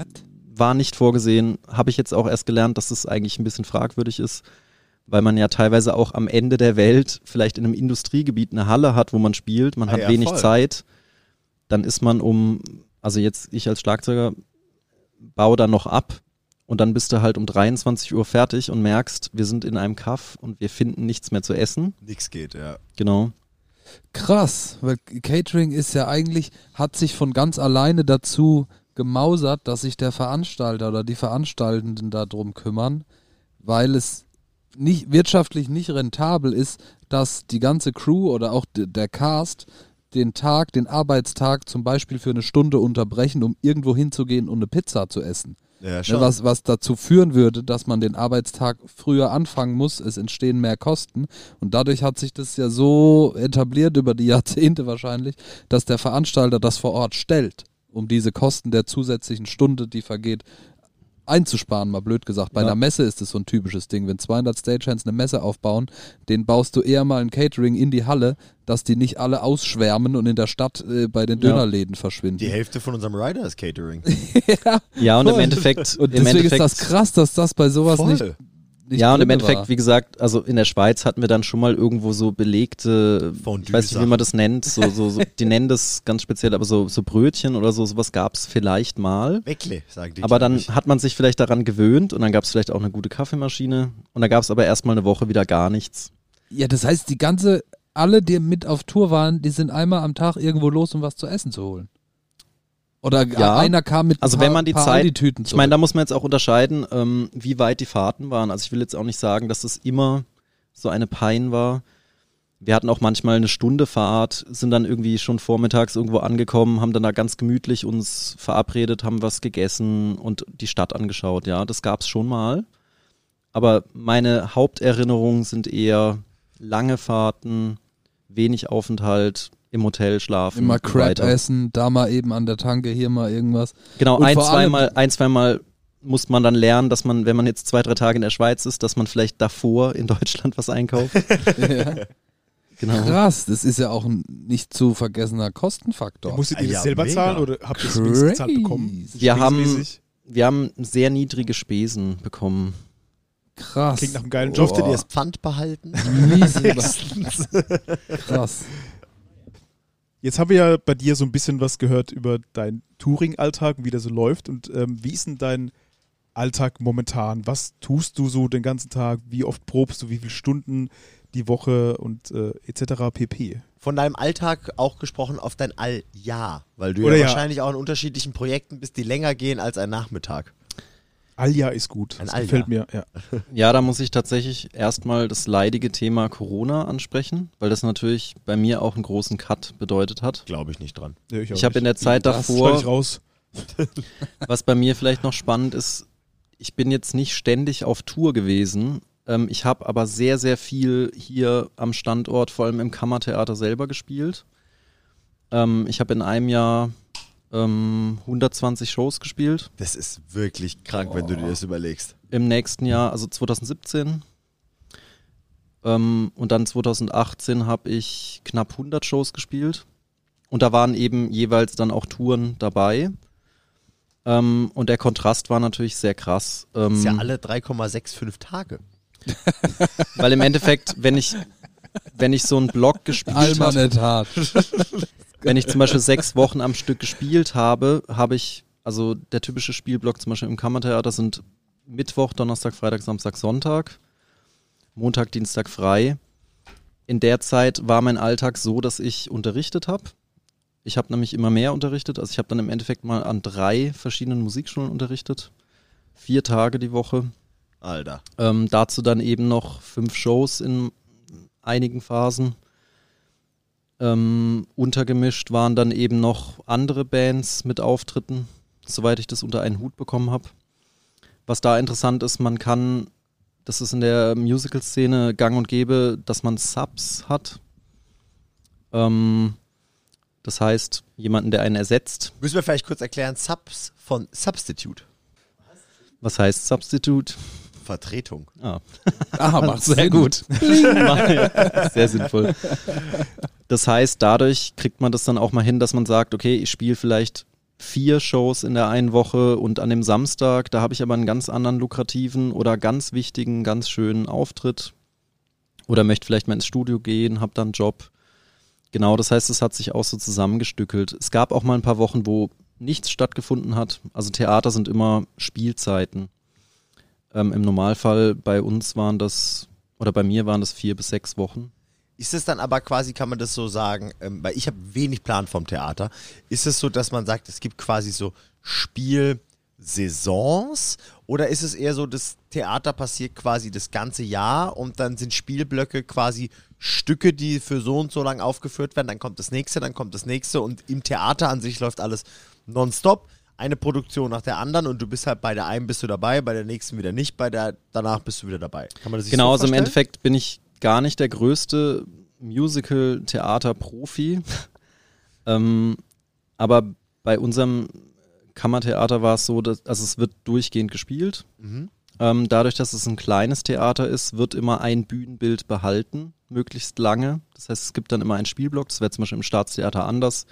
war nicht vorgesehen. Habe ich jetzt auch erst gelernt, dass es eigentlich ein bisschen fragwürdig ist, weil man ja teilweise auch am Ende der Welt vielleicht in einem Industriegebiet eine Halle hat, wo man spielt. Man Ah hat ja, wenig voll. Zeit. Dann ist man um, also jetzt ich als Schlagzeuger baue dann noch ab und dann bist du halt um 23 Uhr fertig und merkst, wir sind in einem Kaff und wir finden nichts mehr zu essen. Nix geht, ja. Genau. Krass, weil Catering ist ja eigentlich, hat sich von ganz alleine dazu gemausert, dass sich der Veranstalter oder die Veranstaltenden darum kümmern, weil es nicht wirtschaftlich nicht rentabel ist, dass die ganze Crew oder auch der Cast den Tag, den Arbeitstag zum Beispiel für eine Stunde unterbrechen, um irgendwo hinzugehen und eine Pizza zu essen. Ja, Ne, was, was dazu führen würde, dass man den Arbeitstag früher anfangen muss, es entstehen mehr Kosten. Und dadurch hat sich das ja so etabliert über die Jahrzehnte wahrscheinlich, dass der Veranstalter das vor Ort stellt, um diese Kosten der zusätzlichen Stunde, die vergeht, einzusparen, mal blöd gesagt. Bei Ja. einer Messe ist es so ein typisches Ding. Wenn 200 Stagehands eine Messe aufbauen, den baust du eher mal ein Catering in die Halle, dass die nicht alle ausschwärmen und in der Stadt äh, bei den Ja. Dönerläden verschwinden. Die Hälfte von unserem Rider ist Catering. ja, Ja, und im. Endeffekt, Und im deswegen Endeffekt ist das krass, dass das bei sowas Voll. nicht, nicht ja, und im Endeffekt, war. wie gesagt, also in der Schweiz hatten wir dann schon mal irgendwo so belegte, ich weiß nicht, wie man das nennt, so, so, so die nennen das ganz speziell, aber so, so Brötchen oder so, sowas gab es vielleicht mal. Weckle, sagen die. Aber dann ich. hat man sich vielleicht daran gewöhnt und dann gab es vielleicht auch eine gute Kaffeemaschine und dann gab es aber erstmal eine Woche wieder gar nichts. Ja, das heißt, die ganze, alle, die mit auf Tour waren, die sind einmal am Tag irgendwo los, um was zu essen zu holen. Oder Ja. einer kam mit Also paar, wenn man die Zeit- Aldi-Tüten Ich meine, da muss man jetzt auch unterscheiden, ähm, wie weit die Fahrten waren. Also ich will jetzt auch nicht sagen, dass es immer so eine Pein war. Wir hatten auch manchmal eine Stunde Fahrt, sind dann irgendwie schon vormittags irgendwo angekommen, haben dann da ganz gemütlich uns verabredet, haben was gegessen und die Stadt angeschaut. Ja, das gab's schon mal. Aber meine Haupterinnerungen sind eher lange Fahrten, wenig Aufenthalt, im Hotel schlafen. Immer Crab weiter. essen, da mal eben an der Tanke, hier mal irgendwas. Genau, Und ein, zweimal, ein, zweimal muss man dann lernen, dass man, wenn man jetzt zwei, drei Tage in der Schweiz ist, dass man vielleicht davor in Deutschland was einkauft. ja. Genau. Krass, das ist ja auch ein nicht zu vergessener Kostenfaktor. Musstet ihr Ja, das selber mega. zahlen oder habt ihr es gezahlt bekommen? Wir haben, wir haben sehr niedrige Spesen bekommen. Krass. Klingt nach einem geilen Job. Durftet ihr das Pfand behalten? Mies Krass. Jetzt haben wir ja bei dir so ein bisschen was gehört über deinen Touring-Alltag und wie der so läuft. Und ähm, wie ist denn dein Alltag momentan? Was tust du so den ganzen Tag? Wie oft probst du? Wie viele Stunden die Woche und äh, etc. pp. Von deinem Alltag auch gesprochen auf dein Alljahr, weil du Oder ja, ja. wahrscheinlich auch in unterschiedlichen Projekten bist, die länger gehen als ein Nachmittag. Alja ist gut. Ein das Alja. gefällt mir. Ja. Ja, da muss ich tatsächlich erstmal das leidige Thema Corona ansprechen, weil das natürlich bei mir auch einen großen Cut bedeutet hat. Glaube ich nicht dran. Ja, auch Ich habe in der. Zeit Das davor ich raus. Was bei mir vielleicht noch spannend ist, ich bin jetzt nicht ständig auf Tour gewesen. Ähm, ich habe aber sehr, sehr viel hier am Standort, vor allem im Kammertheater selber gespielt. Ähm, ich habe in einem Jahr ähm, 120 Shows gespielt. Das ist wirklich krank, wenn du dir das überlegst. Im nächsten Jahr, also 2017, Ähm, und dann 2018 habe ich knapp 100 Shows gespielt. Und da waren eben jeweils dann auch Touren dabei. Ähm, und der Kontrast war natürlich sehr krass. Ähm, Das ist ja alle 3,65 Tage. Weil im Endeffekt, wenn ich, wenn ich so einen Block gespielt habe, Almanetat. wenn ich zum Beispiel sechs Wochen am Stück gespielt habe, habe ich, also der typische Spielblock zum Beispiel im Kammertheater sind Mittwoch, Donnerstag, Freitag, Samstag, Sonntag, Montag, Dienstag frei. In der Zeit war mein Alltag so, dass ich unterrichtet habe. Ich habe nämlich immer mehr unterrichtet. Also ich habe dann im Endeffekt mal an drei verschiedenen Musikschulen unterrichtet. Vier Tage die Woche. Alter. Ähm, dazu dann eben noch fünf Shows in einigen Phasen. Ähm, untergemischt waren dann eben noch andere Bands mit Auftritten, soweit ich das unter einen Hut bekommen habe. Was da interessant ist, man kann, das ist in der Musical-Szene gang und gäbe, dass man Subs hat. Ähm, das heißt, jemanden, der einen ersetzt. Müssen wir vielleicht kurz erklären, Subs von Substitute. Was heißt Substitute? Vertretung. Ah. Ah, macht Sehr gut. Sehr sinnvoll. Das heißt, dadurch kriegt man das dann auch mal hin, dass man sagt, okay, ich spiele vielleicht vier Shows in der einen Woche und an dem Samstag, da habe ich aber einen ganz anderen lukrativen oder ganz wichtigen, ganz schönen Auftritt oder möchte vielleicht mal ins Studio gehen, habe dann einen Job. Genau, das heißt, es hat sich auch so zusammengestückelt. Es gab auch mal ein paar Wochen, wo nichts stattgefunden hat. Also Theater sind immer Spielzeiten. Ähm, Im Normalfall bei uns waren das, oder bei mir waren das vier bis sechs Wochen. Ist es dann aber quasi, kann man das so sagen, ähm, weil ich habe wenig Plan vom Theater, ist es so, dass man sagt, es gibt quasi so Spielsaisons oder ist es eher so, das Theater passiert quasi das ganze Jahr und dann sind Spielblöcke quasi Stücke, die für so und so lang aufgeführt werden, dann kommt das nächste, dann kommt das nächste und im Theater an sich läuft alles nonstop, eine Produktion nach der anderen und du bist halt bei der einen bist du dabei, bei der nächsten wieder nicht, bei der danach bist du wieder dabei. Kann man das sich Genau, so also im? Endeffekt bin ich gar nicht der größte Musical-Theater-Profi. ähm, aber bei unserem Kammertheater war es so, dass also es wird durchgehend gespielt. Mhm. Ähm, dadurch, dass es ein kleines Theater ist, wird immer ein Bühnenbild behalten, möglichst lange. Das heißt, es gibt dann immer einen Spielblock. Das wäre zum Beispiel im Staatstheater anders.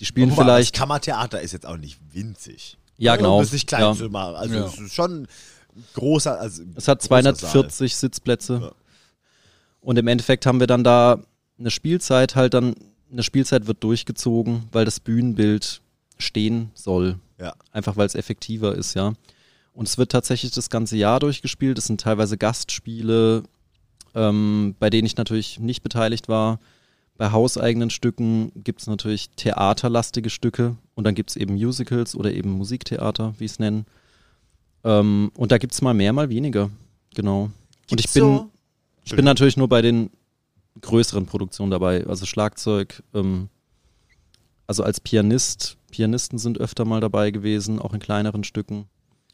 Die spielen Wobei, vielleicht. Das Kammertheater ist jetzt auch nicht winzig. Ja, genau. Um das nicht klein Ja. zu machen. Also Ja. es ist schon großer. Also Es hat großer 240 Sitzplätze. Ja. Und im Endeffekt haben wir dann da eine Spielzeit halt dann, eine Spielzeit wird durchgezogen, weil das Bühnenbild stehen soll. Ja. Einfach weil es effektiver ist, ja. Und es wird tatsächlich das ganze Jahr durchgespielt. Es sind teilweise Gastspiele, ähm, bei denen ich natürlich nicht beteiligt war. Bei hauseigenen Stücken gibt es natürlich theaterlastige Stücke und dann gibt es eben Musicals oder eben Musiktheater, wie ich es nenne. Ähm, und da gibt es mal mehr, mal weniger. Genau. und Gibt's ich bin, so- ich bin natürlich nur bei den größeren Produktionen dabei. Also Schlagzeug, ähm, also als Pianist, Pianisten sind öfter mal dabei gewesen, auch in kleineren Stücken,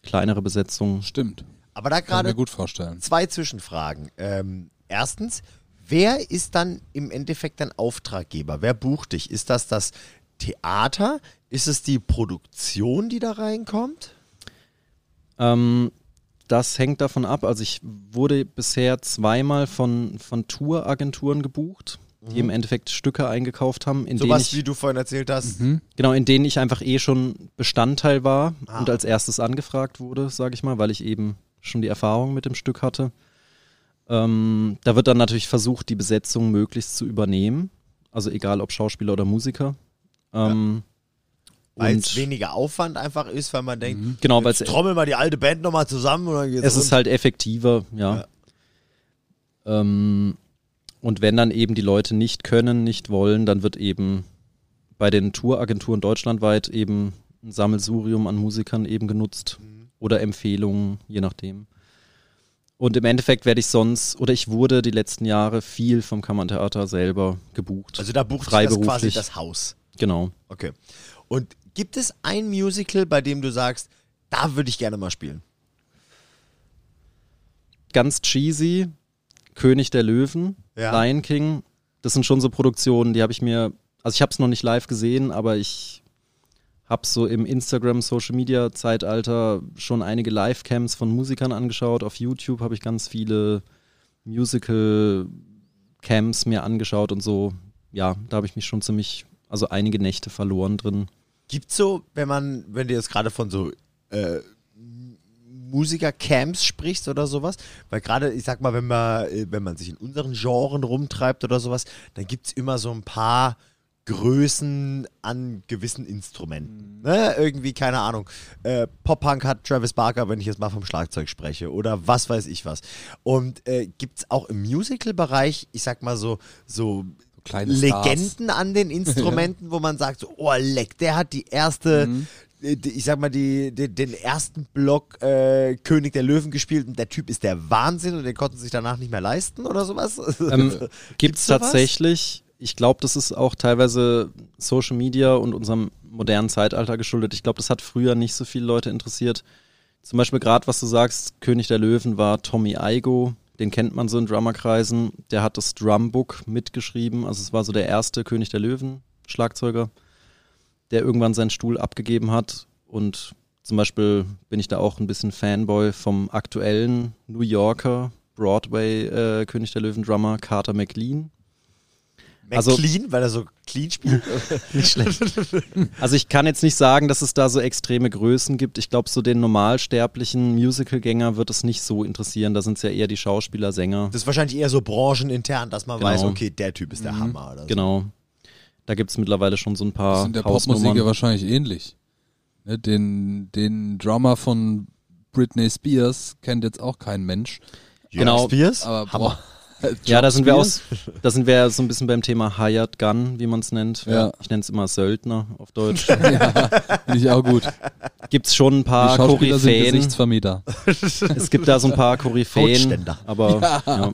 kleinere Besetzungen. Stimmt. Aber da gerade gut vorstellen. zwei Zwischenfragen. Ähm, erstens, wer ist dann im Endeffekt dein Auftraggeber? Wer bucht dich? Ist das das Theater? Ist es die Produktion, die da reinkommt? Ähm, das hängt davon ab. Also ich wurde bisher zweimal von, von Touragenturen gebucht, die im Endeffekt Stücke eingekauft haben, in denen Sowas, ich wie du vorhin erzählt hast. Mhm. Genau, in denen ich einfach eh schon Bestandteil war Ah. und als erstes angefragt wurde, sage ich mal, weil ich eben schon die Erfahrung mit dem Stück hatte. Ähm, da wird dann natürlich versucht, die Besetzung möglichst zu übernehmen. Also egal ob Schauspieler oder Musiker. Ähm, Weil es weniger Aufwand einfach ist, weil man denkt, genau, weil trommel mal die alte Band nochmal zusammen und dann geht's es ist rund. halt effektiver, ja. Ähm, und wenn dann eben die Leute nicht können, nicht wollen, dann wird eben bei den Touragenturen deutschlandweit eben ein Sammelsurium an Musikern eben genutzt oder Empfehlungen, je nachdem. Und im Endeffekt werde ich sonst, oder ich wurde die letzten Jahre viel vom Kammertheater selber gebucht. Also da bucht das quasi das Haus. genau. Okay. Und gibt es ein Musical, bei dem du sagst, da würde ich gerne mal spielen? ganz cheesy, König der Löwen, Ja. Lion King, das sind schon so Produktionen, die habe ich mir, also ich habe es noch nicht live gesehen, aber ich habe so im Instagram, Social Media Zeitalter schon einige Livecams von Musikern angeschaut. Auf YouTube habe ich ganz viele Musical-Camps mir angeschaut und so. Ja, da habe ich mich schon ziemlich, also einige Nächte verloren drin. Gibt's so, wenn man, wenn du jetzt gerade von so äh, Musikercamps sprichst oder sowas, weil gerade, ich sag mal, wenn man, äh, wenn man sich in unseren Genren rumtreibt oder sowas, dann gibt's immer so ein paar Größen an gewissen Instrumenten. Ne? Irgendwie, keine Ahnung. Äh, Pop-Punk hat Travis Barker, wenn ich jetzt mal vom Schlagzeug spreche, oder was weiß ich was. Und äh, gibt es auch im Musical-Bereich, ich sag mal so, so kleine Legenden an den Instrumenten, wo man sagt, so, oh leck, der hat die erste, Mhm. äh, ich sag mal, die, die, den ersten Block äh, König der Löwen gespielt und der Typ ist der Wahnsinn und den konnten sich danach nicht mehr leisten oder sowas. Ähm, Gibt es tatsächlich. Ich glaube, das ist auch teilweise Social Media und unserem modernen Zeitalter geschuldet. Ich glaube, das hat früher nicht so viele Leute interessiert. Zum Beispiel gerade, was du sagst, König der Löwen war Tommy Igo. Den kennt man so in Drummerkreisen. Der hat das Drumbook mitgeschrieben. Also es war so der erste König der Löwen Schlagzeuger, der irgendwann seinen Stuhl abgegeben hat. Und zum Beispiel bin ich da auch ein bisschen Fanboy vom aktuellen New Yorker Broadway äh, König der Löwen Drummer Carter McLean. Also- McLean, weil er so clean spielt. Nicht schlecht. Also ich kann jetzt nicht sagen, dass es da so extreme Größen gibt. Ich glaube, so den normalsterblichen Musicalgänger wird es nicht so interessieren. Da sind es ja eher die Schauspieler, Sänger. Das ist wahrscheinlich eher so branchenintern, dass man Genau. weiß, okay, der Typ ist der Hammer oder so. Genau. Da gibt es mittlerweile schon so ein Das paar ist in der Popmusik ja wahrscheinlich ähnlich. Ne, den, den Drummer von Britney Spears kennt jetzt auch kein Mensch. Genau. Spears? Aber Hammer. Ja, da sind wir aus, da sind wir so ein bisschen beim Thema Hired Gun, wie man es nennt. Ja. Ich nenne es immer Söldner auf Deutsch. ja, finde ich auch gut. Gibt es schon ein paar Koryphäen. Gesichtsvermieter. Es gibt da so ein paar Koryphäen, aber ja.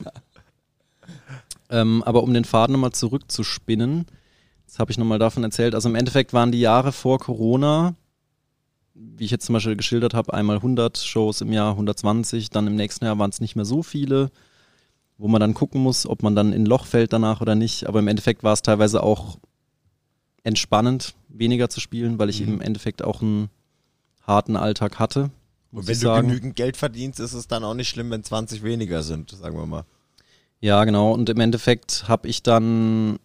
Ähm, aber um den Faden nochmal zurückzuspinnen, das habe ich nochmal davon erzählt. Also im Endeffekt waren die Jahre vor Corona, wie ich jetzt zum Beispiel geschildert habe, einmal 100 Shows im Jahr, 120, dann im nächsten Jahr waren es nicht mehr so viele, wo man dann gucken muss, ob man dann in ein Loch fällt danach oder nicht. Aber im Endeffekt war es teilweise auch entspannend, weniger zu spielen, weil ich Mhm. im Endeffekt auch einen harten Alltag hatte. Und wenn du sagen. genügend Geld verdienst, ist es dann auch nicht schlimm, wenn 20 weniger sind, sagen wir mal. Ja, genau. Und im Endeffekt habe ich dann,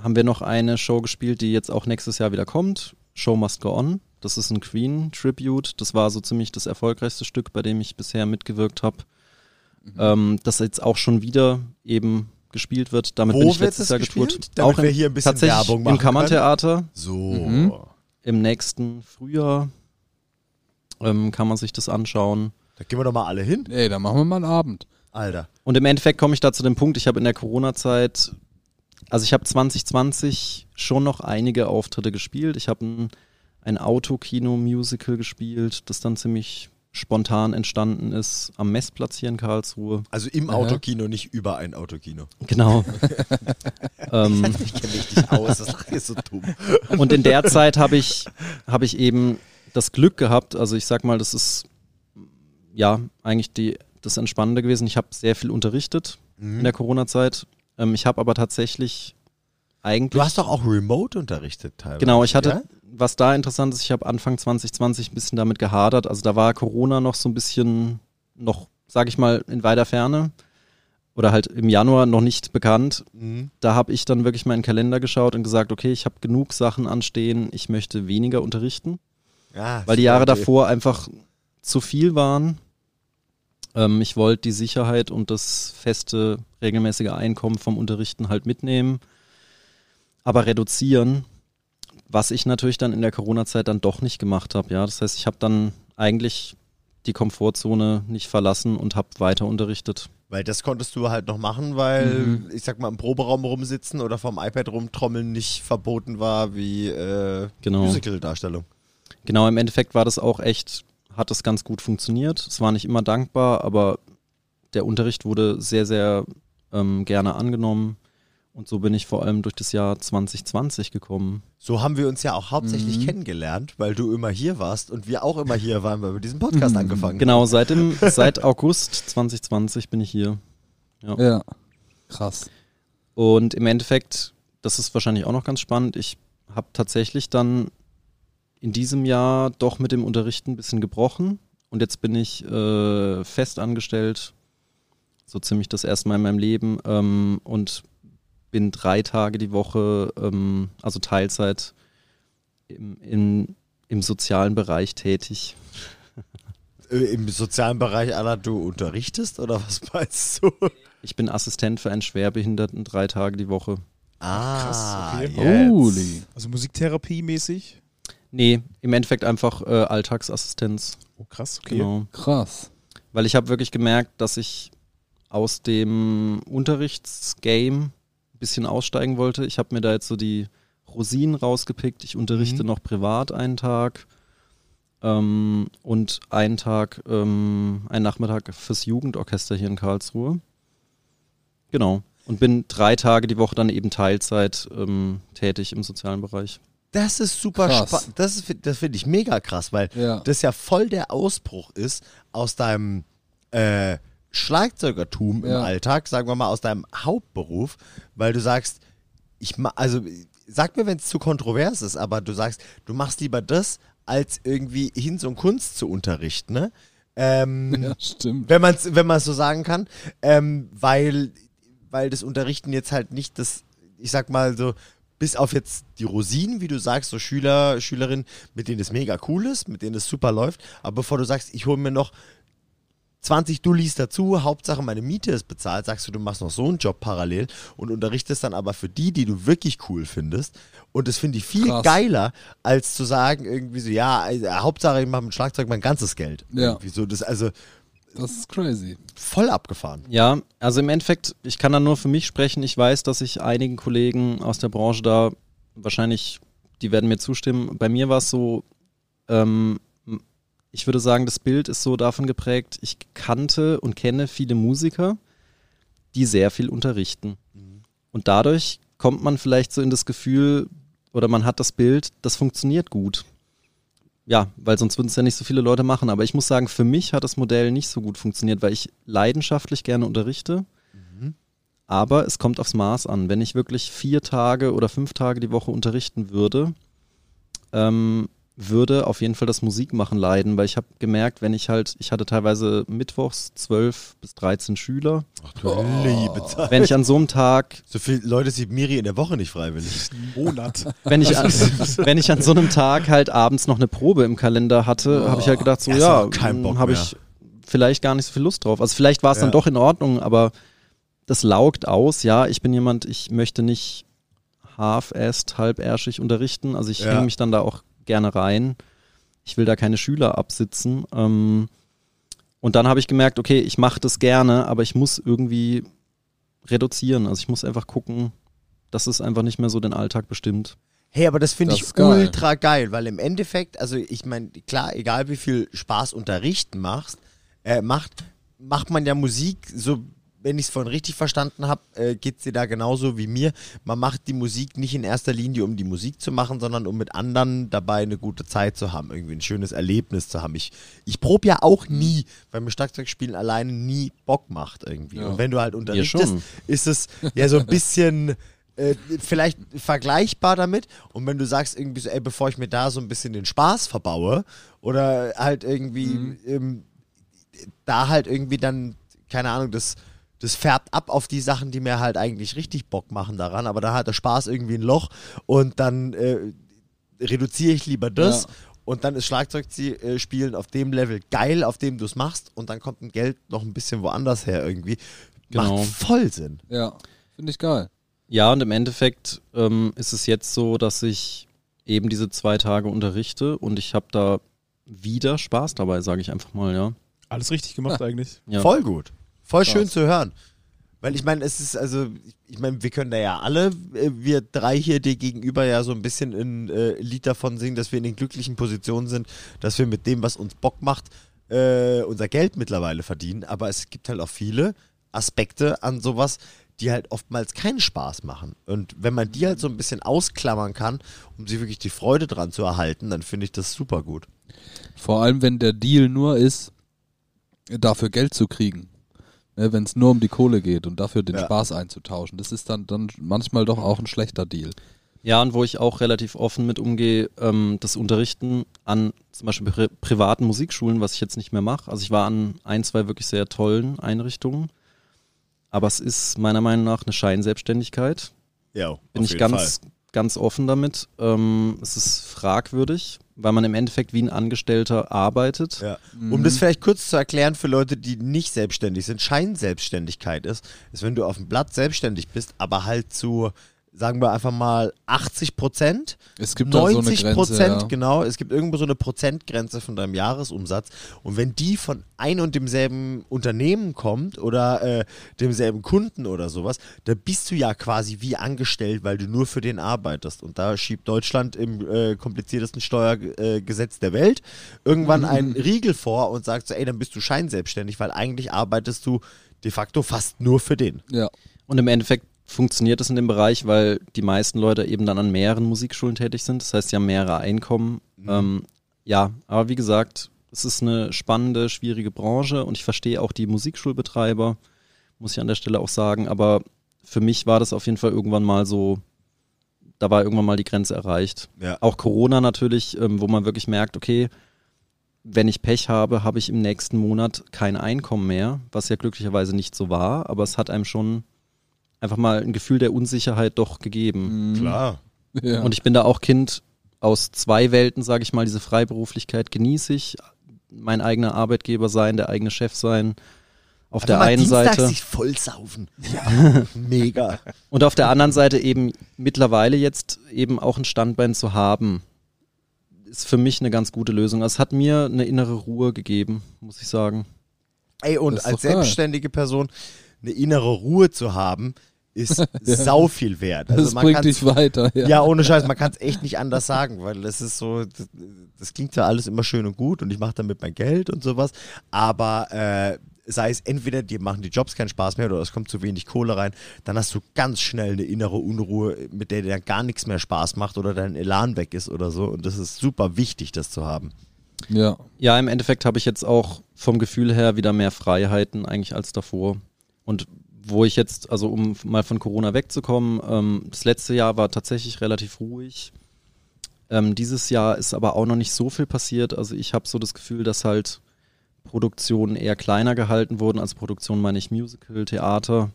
haben wir noch eine Show gespielt, die jetzt auch nächstes Jahr wieder kommt. Show Must Go On. Das ist ein Queen-Tribute. Das war so ziemlich das erfolgreichste Stück, bei dem ich bisher mitgewirkt habe. Ähm, das jetzt auch schon wieder eben gespielt wird. Damit Wo bin ich wird letztes es Jahr gespielt? getourt. Damit auch wir hier ein bisschen tatsächlich Werbung machen im Kammertheater. So. Mhm. Im nächsten Frühjahr ähm, kann man sich das anschauen. Da gehen wir doch mal alle hin, Ey, dann machen wir mal einen Abend. Alter. Und im Endeffekt komme ich da zu dem Punkt, ich habe in der Corona-Zeit, also ich habe 2020 schon noch einige Auftritte gespielt. Ich habe ein, ein Autokino-Musical gespielt, das dann ziemlich spontan entstanden ist am Messplatz hier in Karlsruhe. Also im Aha. Autokino, nicht über ein Autokino. Genau. ähm, Ich kenne mich nicht aus, das ist so dumm. und in der Zeit habe ich, habe ich eben das Glück gehabt, also ich sag mal, das ist ja eigentlich die, das Entspannende gewesen. Ich habe sehr viel unterrichtet Mhm. in der Corona-Zeit. Ähm, ich habe aber tatsächlich eigentlich. Du hast doch auch Remote unterrichtet teilweise. Genau, ich hatte, Ja? Was da interessant ist, ich habe Anfang 2020 ein bisschen damit gehadert. Also da war Corona noch so ein bisschen, noch, sag ich mal, in weiter Ferne. Oder halt im Januar noch nicht bekannt. Mhm. Da habe ich dann wirklich mal in den Kalender geschaut und gesagt, okay, ich habe genug Sachen anstehen, ich möchte weniger unterrichten. Ja, Weil die Jahre Idee. davor einfach zu viel waren. Ähm, ich wollte die Sicherheit und das feste, regelmäßige Einkommen vom Unterrichten halt mitnehmen, aber reduzieren, was ich natürlich dann in der Corona-Zeit dann doch nicht gemacht habe. Ja, das heißt, ich habe dann eigentlich die Komfortzone nicht verlassen und habe weiter unterrichtet. Weil das konntest du halt noch machen, weil, Mhm. ich sag mal, im Proberaum rumsitzen oder vom iPad rumtrommeln nicht verboten war wie äh, Genau. Musical-Darstellung. Genau, im Endeffekt war das auch echt, hat das ganz gut funktioniert. Es war nicht immer dankbar, aber der Unterricht wurde sehr, sehr ähm, gerne angenommen. Und so bin ich vor allem durch das Jahr 2020 gekommen. So haben wir uns ja auch hauptsächlich Mhm. kennengelernt, weil du immer hier warst und wir auch immer hier waren, weil wir diesen Podcast angefangen Genau, seit, dem, seit August 2020 bin ich hier. Ja. Krass. Und im Endeffekt, das ist wahrscheinlich auch noch ganz spannend, ich habe tatsächlich dann in diesem Jahr doch mit dem Unterrichten ein bisschen gebrochen. Und jetzt bin ich äh, fest angestellt so ziemlich das erste Mal in meinem Leben ähm, und bin drei Tage die Woche, ähm, also Teilzeit im, im, im sozialen Bereich tätig. Äh, Im sozialen Bereich, Anna, du unterrichtest oder was meinst du? Ich bin Assistent für einen Schwerbehinderten drei Tage die Woche. Ah, Krass, okay. jetzt. Holy. Also Musiktherapie mäßig. Nee, im Endeffekt einfach äh, Alltagsassistenz. Oh, krass, okay. Genau. Krass. Weil ich habe wirklich gemerkt, dass ich aus dem Unterrichtsgame bisschen aussteigen wollte. Ich habe mir da jetzt so die Rosinen rausgepickt. Ich unterrichte Mhm. noch privat einen Tag ähm, und einen Tag, ähm, einen Nachmittag fürs Jugendorchester hier in Karlsruhe. Genau. Und bin drei Tage die Woche dann eben Teilzeit ähm, tätig im sozialen Bereich. Das ist super spannend. Das, ist- das finde ich mega krass, weil Ja. das ja voll der Ausbruch ist aus deinem äh, Schlagzeugertum im Ja. Alltag, sagen wir mal aus deinem Hauptberuf, weil du sagst, ich also sag mir, wenn es zu kontrovers ist, aber du sagst, du machst lieber das, als irgendwie Hinz und Kunst zu unterrichten, ne? Ähm, Ja, stimmt. wenn man es wenn man's so sagen kann, ähm, weil, weil das Unterrichten jetzt halt nicht das, ich sag mal so, bis auf jetzt die Rosinen, wie du sagst, so Schüler, Schülerinnen, mit denen es mega cool ist, mit denen es super läuft, aber bevor du sagst, ich hole mir noch 20 Dullis dazu, Hauptsache meine Miete ist bezahlt, sagst du, du machst noch so einen Job parallel und unterrichtest dann aber für die, die du wirklich cool findest. Und das finde ich viel Krass. geiler, als zu sagen, irgendwie so, ja, also, Hauptsache ich mache mit Schlagzeug mein ganzes Geld. Ja. Irgendwie so, das also Das ist crazy. voll abgefahren. Ja, also im Endeffekt, ich kann da nur für mich sprechen. Ich weiß, dass ich einigen Kollegen aus der Branche da wahrscheinlich, die werden mir zustimmen. Bei mir war es so, ähm, ich würde sagen, das Bild ist so davon geprägt, ich kannte und kenne viele Musiker, die sehr viel unterrichten. Und dadurch kommt man vielleicht so in das Gefühl oder man hat das Bild, das funktioniert gut. Ja, weil sonst würden es ja nicht so viele Leute machen. Aber ich muss sagen, für mich hat das Modell nicht so gut funktioniert, weil ich leidenschaftlich gerne unterrichte. Aber es kommt aufs Maß an. Wenn ich wirklich vier Tage oder fünf Tage die Woche unterrichten würde, ähm, würde auf jeden Fall das Musikmachen leiden, weil ich habe gemerkt, wenn ich halt, ich hatte teilweise mittwochs 12 bis 13 Schüler. Ach du liebe Zeit. Wenn ich an so einem Tag So viele Leute sieht Miri in der Woche nicht freiwillig. Monat. wenn ich, an, wenn ich an so einem Tag halt abends noch eine Probe im Kalender hatte, habe ich halt gedacht, so ja, kein Bock habe ich vielleicht gar nicht so viel Lust drauf. Also vielleicht war es Ja. dann doch in Ordnung, aber das laugt aus. Ja, ich bin jemand, ich möchte nicht half-assed, halbärschig unterrichten. Also ich Ja. hänge mich dann da auch gerne rein. Ich will da keine Schüler absitzen. Ähm, und dann habe ich gemerkt, okay, ich mache das gerne, aber ich muss irgendwie reduzieren. Also ich muss einfach gucken, dass es einfach nicht mehr so den Alltag bestimmt. Hey, aber das finde ich geil. ultra geil, weil im Endeffekt, also ich meine, klar, egal wie viel Spaß Unterrichten machst, äh, macht, macht man ja Musik, so wenn ich es vorhin richtig verstanden habe, äh, geht es dir da genauso wie mir. Man macht die Musik nicht in erster Linie, um die Musik zu machen, sondern um mit anderen dabei eine gute Zeit zu haben, irgendwie ein schönes Erlebnis zu haben. Ich, ich probe ja auch nie, weil mir Schlagzeugspielen alleine nie Bock macht irgendwie. Ja. Und wenn du halt unterrichtest, ist es ja so ein bisschen äh, vielleicht vergleichbar damit. Und wenn du sagst irgendwie so, ey, bevor ich mir da so ein bisschen den Spaß verbaue oder halt irgendwie ähm, da halt irgendwie dann, keine Ahnung, das, das färbt ab auf die Sachen, die mir halt eigentlich richtig Bock machen daran, aber da hat der Spaß irgendwie ein Loch und dann äh, reduziere ich lieber das. Ja. Und dann ist Schlagzeugspielen auf dem Level geil, auf dem du es machst, und dann kommt ein Geld noch ein bisschen woanders her irgendwie. Genau. Macht voll Sinn. Ja, finde ich geil. Ja, und im Endeffekt ähm, ist es jetzt so, dass ich eben diese zwei Tage unterrichte und ich habe da wieder Spaß dabei, sage ich einfach mal, ja. Alles richtig gemacht eigentlich. ja. Voll gut. Voll schön zu hören. Weil ich meine, es ist also, ich meine, wir können da ja alle, äh, wir drei hier dir gegenüber ja so ein bisschen ein äh, Lied davon singen, dass wir in den glücklichen Positionen sind, dass wir mit dem, was uns Bock macht, äh, unser Geld mittlerweile verdienen. Aber es gibt halt auch viele Aspekte an sowas, die halt oftmals keinen Spaß machen. Und wenn man die halt so ein bisschen ausklammern kann, um sie wirklich die Freude dran zu erhalten, dann finde ich das super gut. Vor allem, wenn der Deal nur ist, dafür Geld zu kriegen. Ne, wenn es nur um die Kohle geht und dafür den Ja. Spaß einzutauschen. Das ist dann, dann manchmal doch auch ein schlechter Deal. Ja, und wo ich auch relativ offen mit umgehe, ähm, das Unterrichten an zum Beispiel pri privaten Musikschulen, was ich jetzt nicht mehr mache. Also ich war an ein, zwei wirklich sehr tollen Einrichtungen. aber es ist meiner Meinung nach eine Scheinselbstständigkeit. Ja, Bin ich ganz, ganz offen damit. Ähm, es ist fragwürdig, weil man im Endeffekt wie ein Angestellter arbeitet. Ja. Um das vielleicht kurz zu erklären für Leute, die nicht selbstständig sind, Scheinselbstständigkeit ist, ist, wenn du auf dem Blatt selbstständig bist, aber halt zu, sagen wir einfach mal 80 Prozent, Es gibt da so eine 90 Grenze, Prozent, ja. genau, es gibt irgendwo so eine Prozentgrenze von deinem Jahresumsatz und wenn die von ein und demselben Unternehmen kommt oder äh, demselben Kunden oder sowas, da bist du ja quasi wie angestellt, weil du nur für den arbeitest und da schiebt Deutschland im äh, kompliziertesten Steuergesetz äh, der Welt irgendwann Mhm. einen Riegel vor und sagt so, ey, dann bist du scheinselbstständig, weil eigentlich arbeitest du de facto fast nur für den. Ja. Und im Endeffekt funktioniert es in dem Bereich, weil die meisten Leute eben dann an mehreren Musikschulen tätig sind. Das heißt, sie haben mehrere Einkommen. Ähm, ja, aber wie gesagt, es ist eine spannende, schwierige Branche und ich verstehe auch die Musikschulbetreiber, muss ich an der Stelle auch sagen. Aber für mich war das auf jeden Fall irgendwann mal so, da war irgendwann mal die Grenze erreicht. Ja. Auch Corona natürlich, ähm, wo man wirklich merkt, okay, wenn ich Pech habe, habe ich im nächsten Monat kein Einkommen mehr, was ja glücklicherweise nicht so war, aber es hat einem schon einfach mal ein Gefühl der Unsicherheit doch gegeben. Klar. ja. Und ich bin da auch Kind aus zwei Welten, sage ich mal, diese Freiberuflichkeit genieße ich, mein eigener Arbeitgeber sein, der eigene Chef sein. Auf der Einfach mal einen dienstags Seite. sich vollsaufen. Ja. Mega. Und auf der anderen Seite eben mittlerweile jetzt eben auch ein Standbein zu haben, ist für mich eine ganz gute Lösung. Es hat mir eine innere Ruhe gegeben, muss ich sagen. Ey, und als geil. selbstständige Person eine innere Ruhe zu haben, ist sau viel wert. Also das man bringt dich weiter. Ja. Ja, ohne Scheiß, man kann es echt nicht anders sagen, weil das ist so, das, das klingt ja alles immer schön und gut und ich mache damit mein Geld und sowas, aber äh, sei es entweder dir machen die Jobs keinen Spaß mehr oder es kommt zu wenig Kohle rein, dann hast du ganz schnell eine innere Unruhe, mit der dir dann gar nichts mehr Spaß macht oder dein Elan weg ist oder so und das ist super wichtig, das zu haben. ja. Ja, im Endeffekt habe ich jetzt auch vom Gefühl her wieder mehr Freiheiten eigentlich als davor. Und wo ich jetzt, also um mal von Corona wegzukommen, ähm, das letzte Jahr war tatsächlich relativ ruhig. Ähm, dieses Jahr ist aber auch noch nicht so viel passiert. Also ich habe so das Gefühl, dass halt Produktionen eher kleiner gehalten wurden. Als Produktion meine ich Musical, Theater.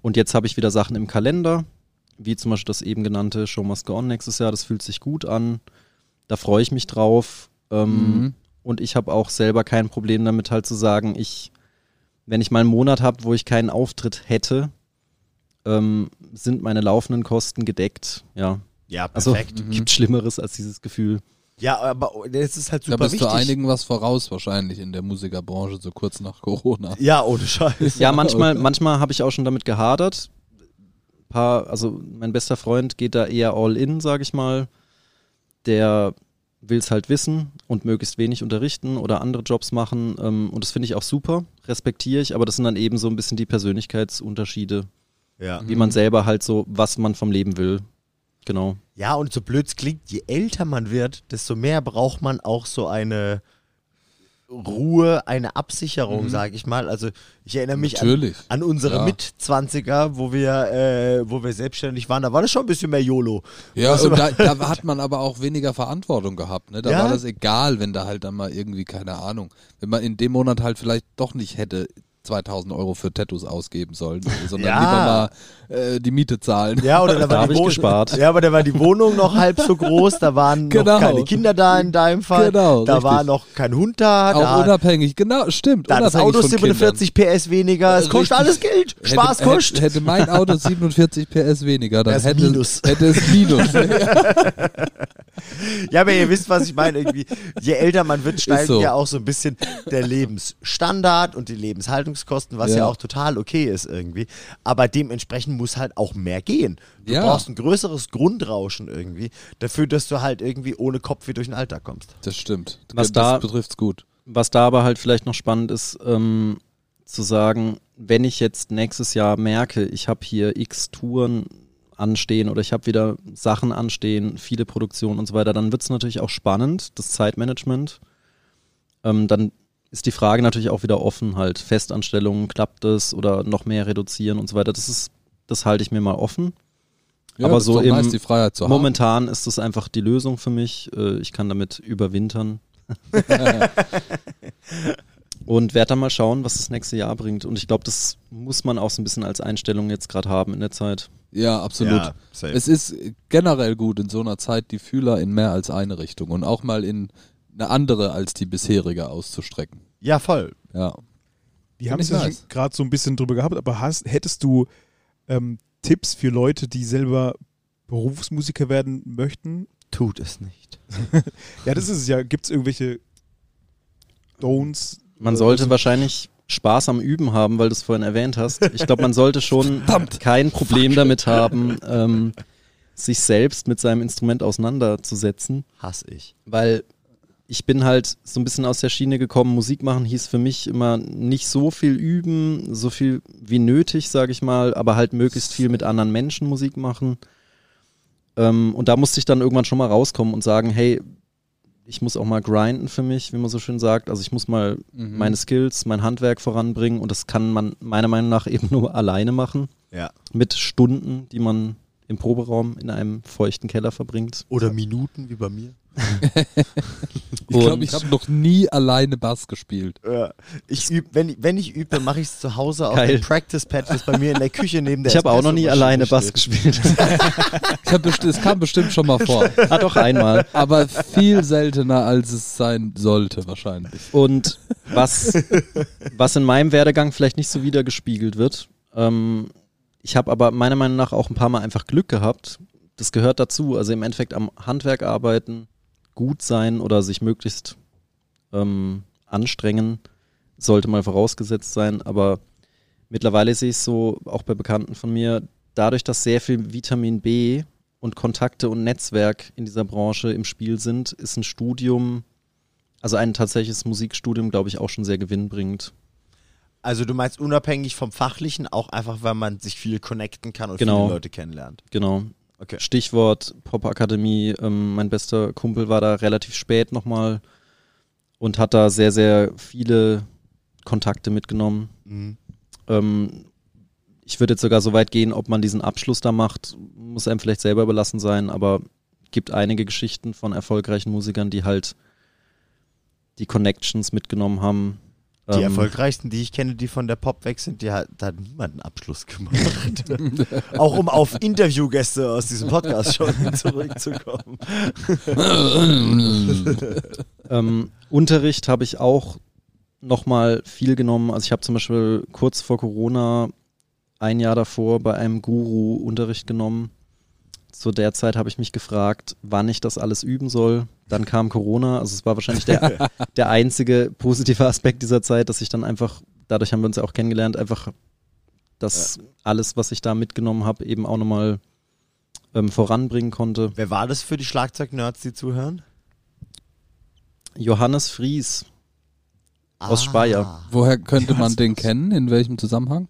Und jetzt habe ich wieder Sachen im Kalender, wie zum Beispiel das eben genannte Show Must Go On nächstes Jahr. Das fühlt sich gut an. Da freue ich mich drauf. Ähm, Mhm. Und ich habe auch selber kein Problem damit, halt zu sagen, ich, wenn ich mal einen Monat habe, wo ich keinen Auftritt hätte, ähm, sind meine laufenden Kosten gedeckt. Ja. Ja, Also perfekt. gibt Schlimmeres als dieses Gefühl. Ja, aber es ist halt Da super bist wichtig. du einigen was voraus wahrscheinlich in der Musikerbranche, so kurz nach Corona. ja, ohne Scheiß. Ja, manchmal, manchmal habe ich auch schon damit gehadert. Paar, also mein bester Freund geht da eher all in, sage ich mal. Der will es halt wissen und möglichst wenig unterrichten oder andere Jobs machen. Ähm, und das finde ich auch super, respektiere ich, aber das sind dann eben so ein bisschen die Persönlichkeitsunterschiede, Ja. wie man selber halt so, was man vom Leben will. Genau. Ja, und so blöd es klingt, je älter man wird, desto mehr braucht man auch so eine Ruhe, eine Absicherung, sage ich mal. Also ich erinnere mich an, an unsere Ja. Mitzwanziger, wo wir, äh, wo wir selbstständig waren. Da war das schon ein bisschen mehr YOLO. Ja, Also- und da, da hat man aber auch weniger Verantwortung gehabt. Ne? Da Ja. war das egal, wenn da halt dann mal irgendwie, keine Ahnung, wenn man in dem Monat halt vielleicht doch nicht hätte 2000 Euro für Tattoos ausgeben sollen, sondern Ja. lieber mal äh, die Miete zahlen. Ja, oder da Da war die ich Wohn- gespart. Ja, aber da war die Wohnung noch halb so groß, da waren Genau. noch keine Kinder da in deinem Fall. Genau, da richtig. war noch kein Hund da. Auch da unabhängig, genau, stimmt. da das Auto von 47 PS weniger. Es Äh, kostet richtig. alles Geld. Kindern. Spaß hätte, kostet. hätte, hätte mein Auto 47 PS weniger, dann hätte, Minus. hätte es Minus. Ja, aber ihr wisst, was ich meine. Irgendwie, je älter man wird, steigt so. ja auch so ein bisschen der Lebensstandard und die Lebenshaltungskosten, was ja, Ja. auch total okay ist irgendwie. Aber dementsprechend muss halt auch mehr gehen. Du Ja. brauchst ein größeres Grundrauschen irgendwie, dafür, dass du halt irgendwie ohne Kopf wie durch den Alltag kommst. Das stimmt. Was das da- betrifft's gut. Was da aber halt vielleicht noch spannend ist, ähm, zu sagen, wenn ich jetzt nächstes Jahr merke, ich habe hier x Touren anstehen oder ich habe wieder Sachen anstehen, viele Produktionen und so weiter, dann wird es natürlich auch spannend, das Zeitmanagement. Ähm, dann ist die Frage natürlich auch wieder offen, halt Festanstellungen, klappt das oder noch mehr reduzieren und so weiter. Das ist, das halte ich mir mal offen. Ja, Aber so doch nice, im- die Freiheit zu haben. Momentan ist das einfach die Lösung für mich. Äh, Ich kann damit überwintern. Und werde dann mal schauen, was das nächste Jahr bringt. Und ich glaube, das muss man auch so ein bisschen als Einstellung jetzt gerade haben in der Zeit. Ja, absolut. Ja, es ist generell gut, in so einer Zeit die Fühler in mehr als eine Richtung und auch mal in eine andere als die bisherige auszustrecken. ja, voll. Ja. Wir haben es ja nice. gerade so ein bisschen drüber gehabt, aber hast, hättest du ähm, Tipps für Leute, die selber Berufsmusiker werden möchten? Tut es nicht. Ja, das ist es ja. Gibt es irgendwelche Don'ts? Man sollte so- wahrscheinlich Spaß am Üben haben, weil du es vorhin erwähnt hast. Ich glaube, man sollte schon kein Problem damit haben, ähm, sich selbst mit seinem Instrument auseinanderzusetzen, Hass ich. weil ich bin halt so ein bisschen aus der Schiene gekommen. Musik machen hieß für mich immer nicht so viel üben, so viel wie nötig, sage ich mal, aber halt möglichst viel mit anderen Menschen Musik machen. Ähm, und da musste ich dann irgendwann schon mal rauskommen und sagen, hey, ich muss auch mal grinden für mich, wie man so schön sagt. Also ich muss mal Mhm. meine Skills, mein Handwerk voranbringen und das kann man meiner Meinung nach eben nur alleine machen. Ja. Mit Stunden, die man im Proberaum in einem feuchten Keller verbringt. Oder Minuten wie bei mir. Ich glaube, ich habe noch nie alleine Bass gespielt. Ja. Ich üb, wenn, ich- wenn ich übe, mache ich es zu Hause auf Geil. dem Practice Pad, das bei mir in der Küche neben der ich habe auch noch nie alleine Bass steht. gespielt. Ich hab besti- Es kam bestimmt schon mal vor. ah, doch einmal. Aber viel seltener, als es sein sollte, wahrscheinlich. Und was, was in meinem Werdegang vielleicht nicht so wiedergespiegelt wird, ähm, ich habe aber meiner Meinung nach auch ein paar Mal einfach Glück gehabt. Das gehört dazu. Also im Endeffekt am Handwerk arbeiten, gut sein oder sich möglichst ähm, anstrengen, sollte mal vorausgesetzt sein. Aber mittlerweile sehe ich es so, auch bei Bekannten von mir, dadurch, dass sehr viel Vitamin B und Kontakte und Netzwerk in dieser Branche im Spiel sind, ist ein Studium also ein tatsächliches Musikstudium, glaube ich, auch schon sehr gewinnbringend. Also du meinst unabhängig vom Fachlichen, auch einfach, weil man sich viel connecten kann und Genau. viele Leute kennenlernt. Genau. Okay. Stichwort Popakademie. Ähm, mein bester Kumpel war da relativ spät nochmal und hat da sehr, sehr viele Kontakte mitgenommen. Mhm. Ähm, ich würde jetzt sogar so weit gehen, ob man diesen Abschluss da macht, muss einem vielleicht selber überlassen sein, aber gibt einige Geschichten von erfolgreichen Musikern, die halt die Connections mitgenommen haben. Die Ähm, erfolgreichsten, die ich kenne, die von der Pop weg sind, die hat, da hat niemand einen Abschluss gemacht. Auch um auf Interviewgäste aus diesem Podcast schon zurückzukommen. Ähm, Unterricht habe ich auch nochmal viel genommen. Also ich habe zum Beispiel kurz vor Corona ein Jahr davor bei einem Guru Unterricht genommen. Zu der Zeit habe ich mich gefragt, wann ich das alles üben soll. Dann kam Corona. Also es war wahrscheinlich der, der einzige positive Aspekt dieser Zeit, dass ich dann einfach, dadurch haben wir uns ja auch kennengelernt, einfach das alles, was ich da mitgenommen habe, eben auch nochmal ähm, voranbringen konnte. Wer war das für die Schlagzeugnerds, die zuhören? Johannes Fries. Aus Speyer. Woher könnte man den kennen? In welchem Zusammenhang?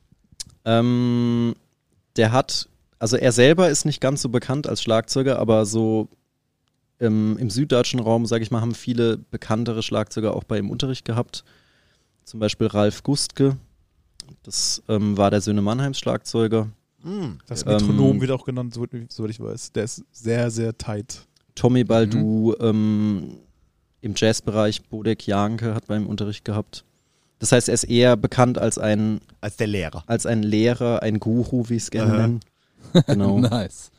Ähm, der hat, also er selber ist nicht ganz so bekannt als Schlagzeuger, aber so ähm, im süddeutschen Raum, sage ich mal, haben viele bekanntere Schlagzeuger auch bei ihm Unterricht gehabt. Zum Beispiel Ralf Gustke, das ähm, war der Söhne Mannheims Schlagzeuger. Hm. Das Ähm, Metronom wird auch genannt, soweit soweit ich weiß. Der ist sehr, sehr tight. Tommy Baldu ähm, im Jazzbereich, Bodek Janke hat bei ihm Unterricht gehabt. Das heißt, er ist eher bekannt als ein, Als der Lehrer. als ein Lehrer, ein Guru, wie ich es gerne nenne. Genau. Nice.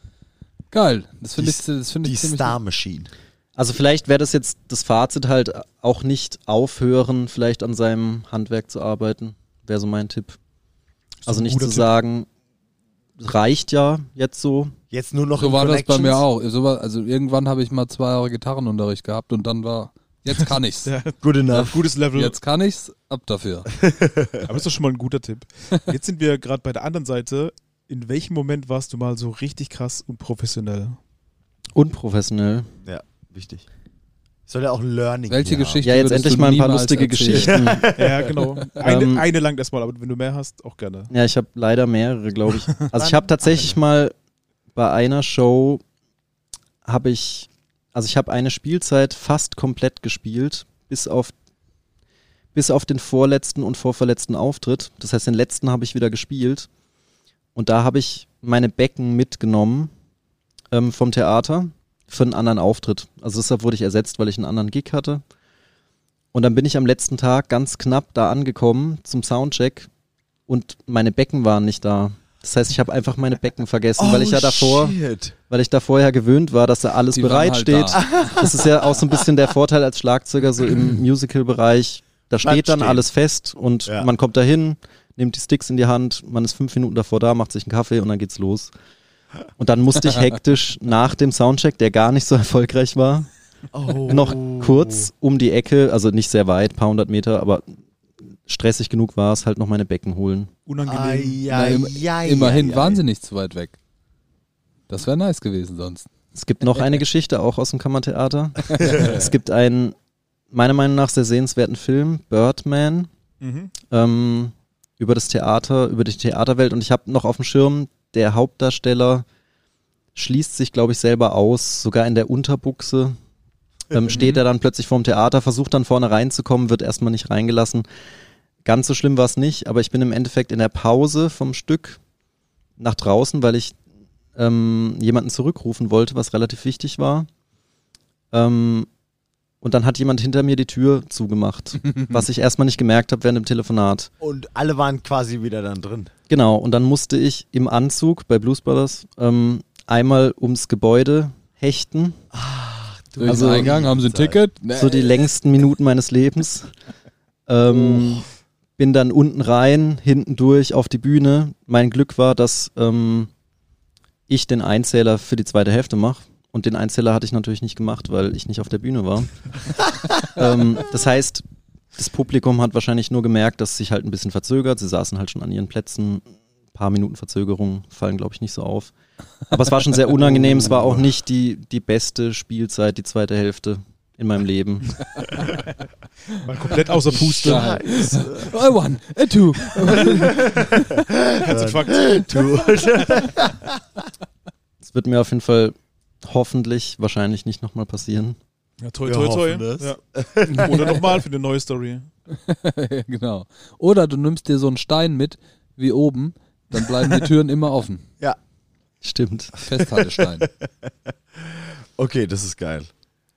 Geil. Das finde Die- ich, das finde Die ich ziemlich Star Machine. Also vielleicht wäre das jetzt das Fazit halt auch nicht aufhören, vielleicht an seinem Handwerk zu arbeiten. Wäre so mein Tipp. Also nicht zu Tipp. sagen, reicht ja jetzt so. Jetzt nur noch So war das bei mir auch. So war, also irgendwann habe ich mal zwei Jahre Gitarrenunterricht gehabt und dann war, jetzt kann ich's. Ja, Good enough. gutes Level. Jetzt kann ich's, ab dafür. Aber ist doch schon mal ein guter Tipp. Jetzt sind wir gerade bei der anderen Seite. In welchem Moment warst du mal so richtig krass und professionell? Unprofessionell. Ja, wichtig. Soll ja auch ein Learning Welche Geschichte? Ja, jetzt endlich mal ein paar lustige erzählen? Geschichten. Ja, genau. Eine, Ähm, eine langt erstmal, aber wenn du mehr hast, auch gerne. Ja, ich habe leider mehrere, glaube ich. Also ich habe tatsächlich mal bei einer Show habe ich, also ich habe eine Spielzeit fast komplett gespielt, bis auf bis auf den vorletzten und vorverletzten Auftritt. Das heißt, den letzten habe ich wieder gespielt und da habe ich meine Becken mitgenommen ähm, vom Theater für einen anderen Auftritt. Also deshalb wurde ich ersetzt, weil ich einen anderen Gig hatte. Und dann bin ich am letzten Tag ganz knapp da angekommen zum Soundcheck und meine Becken waren nicht da. Das heißt, ich habe einfach meine Becken vergessen, weil ich ja davor, Oh, Shit. weil ich da vorher gewöhnt war, dass da alles Die halt bereitsteht. da. Das ist ja auch so ein bisschen der Vorteil als Schlagzeuger so im Musical-Bereich. Da steht dann stehen. alles fest und Ja. man kommt da hin, nimmt die Sticks in die Hand, man ist fünf Minuten davor da, macht sich einen Kaffee und dann geht's los. Und dann musste ich hektisch nach dem Soundcheck, der gar nicht so erfolgreich war, Oh. noch kurz um die Ecke, also nicht sehr weit, paar hundert Meter, aber stressig genug war es, halt noch meine Becken holen. Unangenehm. Na, ai, im, ai, immerhin ai, waren sie nicht zu weit weg. Das wäre nice gewesen sonst. Es gibt noch eine Geschichte, auch aus dem Kammertheater. es gibt einen, meiner Meinung nach, sehr sehenswerten Film, Birdman, Mhm. ähm, über das Theater, über die Theaterwelt. Und ich habe noch auf dem Schirm, der Hauptdarsteller schließt sich, glaube ich, selber aus, sogar in der Unterbuchse. Ähm, steht er dann plötzlich vorm Theater, versucht dann vorne reinzukommen, wird erstmal nicht reingelassen. Ganz so schlimm war es nicht, aber ich bin im Endeffekt in der Pause vom Stück nach draußen, weil ich ähm, jemanden zurückrufen wollte, was relativ wichtig war. Ähm, und dann hat jemand hinter mir die Tür zugemacht, was ich erstmal nicht gemerkt habe während dem Telefonat. Und alle waren quasi wieder dann drin. Genau, und dann musste ich im Anzug bei Blues Brothers ähm, einmal ums Gebäude hechten. Durch Also- den Eingang haben sie ein Ticket. Nee. So die längsten Minuten meines Lebens. Ähm, bin dann unten rein, hinten durch auf die Bühne. Mein Glück war, dass ähm, ich den Einzähler für die zweite Hälfte mache. Und den Einzähler hatte ich natürlich nicht gemacht, weil ich nicht auf der Bühne war. ähm, das heißt, das Publikum hat wahrscheinlich nur gemerkt, dass es sich halt ein bisschen verzögert. Sie saßen halt schon an ihren Plätzen. Ein paar Minuten Verzögerung fallen, glaube ich, nicht so auf. Aber es war schon sehr unangenehm. Es war auch nicht die, die beste Spielzeit, die zweite Hälfte in meinem Leben. Mal komplett außer Puste. Scheiße. A one, a two. Herzinfarkt. Es wird mir auf jeden Fall hoffentlich wahrscheinlich nicht nochmal passieren. Ja, toi, toi, toi. Ja. Oder nochmal für eine neue Story. genau. Oder du nimmst dir so einen Stein mit, wie oben, dann bleiben die Türen immer offen. Stimmt. Festhaltestein. Okay, das ist geil.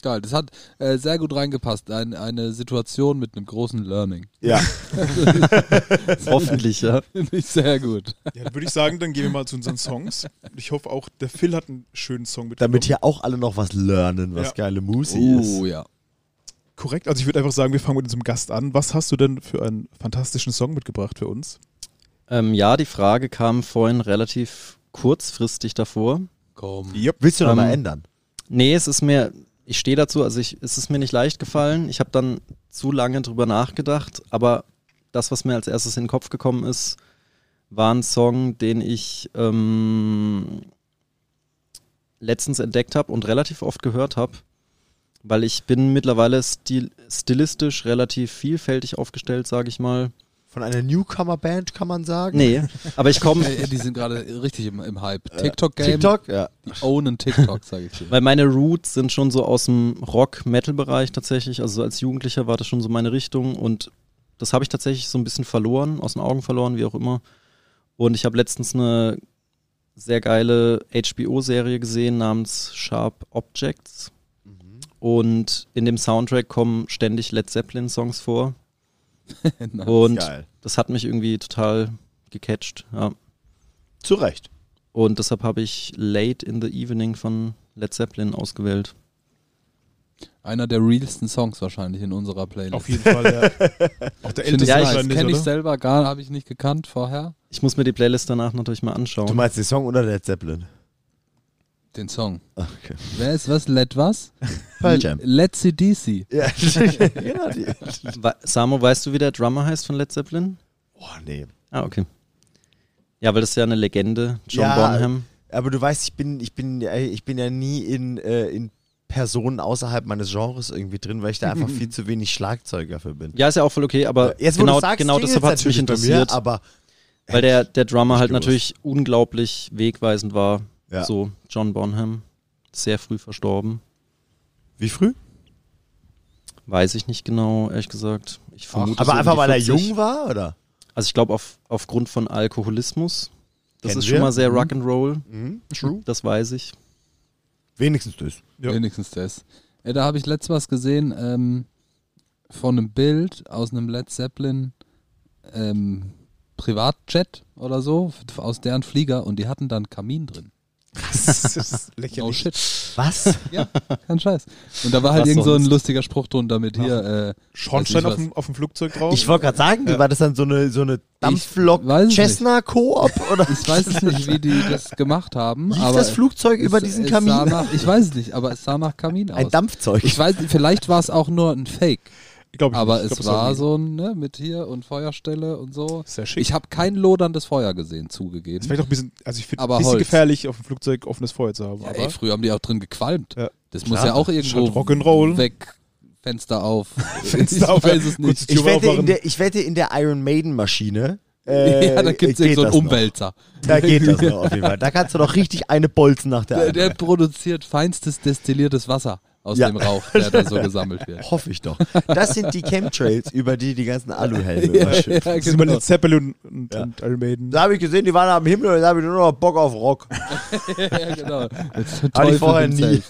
Geil, das hat äh, sehr gut reingepasst. Ein, eine Situation mit einem großen Learning. Ja. Hoffentlich, ja. Finde ich sehr gut. Ja, dann würde ich sagen, dann gehen wir mal zu unseren Songs. Ich hoffe auch, der Phil hat einen schönen Song mit. Damit hier auch alle noch was lernen, was Ja. geile Musik Oh ist. ja. Korrekt. Also ich würde einfach sagen, wir fangen mit unserem Gast an. Was hast du denn für einen fantastischen Song mitgebracht für uns? Ähm, ja, die Frage kam vorhin relativ kurzfristig davor. Komm. Yep. Willst du noch mal Ähm, ändern? Nee, es ist mir, ich stehe dazu, also ich, es ist mir nicht leicht gefallen. Ich habe dann zu lange drüber nachgedacht, aber das, was mir als erstes in den Kopf gekommen ist, war ein Song, den ich ähm, letztens entdeckt habe und relativ oft gehört habe, weil ich bin mittlerweile stil, stilistisch relativ vielfältig aufgestellt, sage ich mal. Von einer Newcomer-Band kann man sagen? Nee, aber ich komme, Äh, die sind gerade richtig im, im Hype. TikTok-Game. TikTok? Ja. Die ownen TikTok, sage ich dir. Weil meine Roots sind schon so aus dem Rock-Metal-Bereich tatsächlich. Also so als Jugendlicher war das schon so meine Richtung und das habe ich tatsächlich so ein bisschen verloren, aus den Augen verloren, wie auch immer. Und ich habe letztens eine sehr geile HBO-Serie gesehen namens Sharp Objects. Und in dem Soundtrack kommen ständig Led Zeppelin-Songs vor. Nice. Und Geil. das hat mich irgendwie total gecatcht. Ja. Zu Recht. Und deshalb habe ich Late in the Evening von Led Zeppelin ausgewählt. Einer der realsten Songs wahrscheinlich in unserer Playlist. Auf jeden Fall, ja. Auch der älteste ich Ja, ich- Kenne ich selber gar, habe ich nicht gekannt vorher. Ich muss mir die Playlist danach natürlich mal anschauen. Du meinst den Song oder Led Zeppelin? Den Song. Okay. Wer ist was? Let was? Pearl Jam. Let's DC. Ja, genau die. Samo, weißt du, wie der Drummer heißt von Led Zeppelin? Oh, nee. Ah, okay. Ja, weil das ist ja eine Legende, John Ja, Bonham. Aber du weißt, ich bin, ich bin, ich bin ja nie in, äh, in Personen außerhalb meines Genres irgendwie drin, weil ich da einfach viel zu wenig Schlagzeuger für bin. Ja, ist ja auch voll okay, aber Jetzt, genau, sagst, genau deshalb hat es mich interessiert, Mir, aber weil der, der Drummer halt gewusst. natürlich unglaublich wegweisend war. Ja. So, John Bonham, sehr früh verstorben. wie früh? Weiß ich nicht genau, ehrlich gesagt. Ich vermute aber so einfach, weil er 40. jung war, oder? Also ich glaube auf, aufgrund von Alkoholismus. Das Kennen ist wir. schon mal sehr Mhm. Rock'n'Roll, Mhm, true. das weiß ich. Wenigstens das. Ja. Wenigstens das. Ja, da habe ich letztes was gesehen. Ähm, von einem Bild aus einem Led Zeppelin ähm, Privatjet oder so, aus deren Flieger und die hatten dann Kamin drin. Das ist lächerlich. shit. Was? Ja, kein Scheiß. Und da war halt Was irgend so ein sonst? lustiger Spruch drunter mit hier. Äh, Schornstein weiß auf dem, auf dem Flugzeug drauf. Ich wollte gerade sagen, war das dann so eine, so eine weiß Dampflok es nicht. Cessna Coop oder ich weiß es nicht, wie die das gemacht haben, lief aber das Flugzeug es- über diesen es Kamin? Sah nach, ich weiß es nicht, aber es sah nach Kamin aus. Ein Dampfzeug. ich weiß, vielleicht war es auch nur ein Fake, Glaub ich aber nicht. Ich es glaub, war so ein ne, mit hier und Feuerstelle und so. Sehr schick. Ich habe kein loderndes Feuer gesehen, Das zugegeben. ist vielleicht auch ein bisschen, also ich finde Aber ein bisschen Holz. gefährlich, auf dem Flugzeug offenes Feuer zu haben. Ja, aber ey, früher haben die auch drin gequalmt. Ja. Das muss ja auch Ist irgendwo halt Rock'n'Roll. weg, Fenster auf. Fenster ich auf, weiß ja. es nicht. Ich wette, in der, ich wette, in der Iron Maiden Maschine. Äh, ja, da gibt es so einen das noch. Umwälzer. Da geht das noch auf jeden Fall. Da kannst du doch richtig eine bolzen nach der Der, anderen. der produziert feinstes destilliertes Wasser aus Ja. dem Rauch, der da so gesammelt wird. Hoffe ich doch. Das sind die Chemtrails, über die die ganzen Aluhelme Ja, ja, Das ist immer genau. Led Zeppelin und, Ja. und Iron Maiden. Da habe ich gesehen, die waren am Himmel und da habe ich nur noch Bock auf Rock. ja, genau. Hatte ich vorher nie.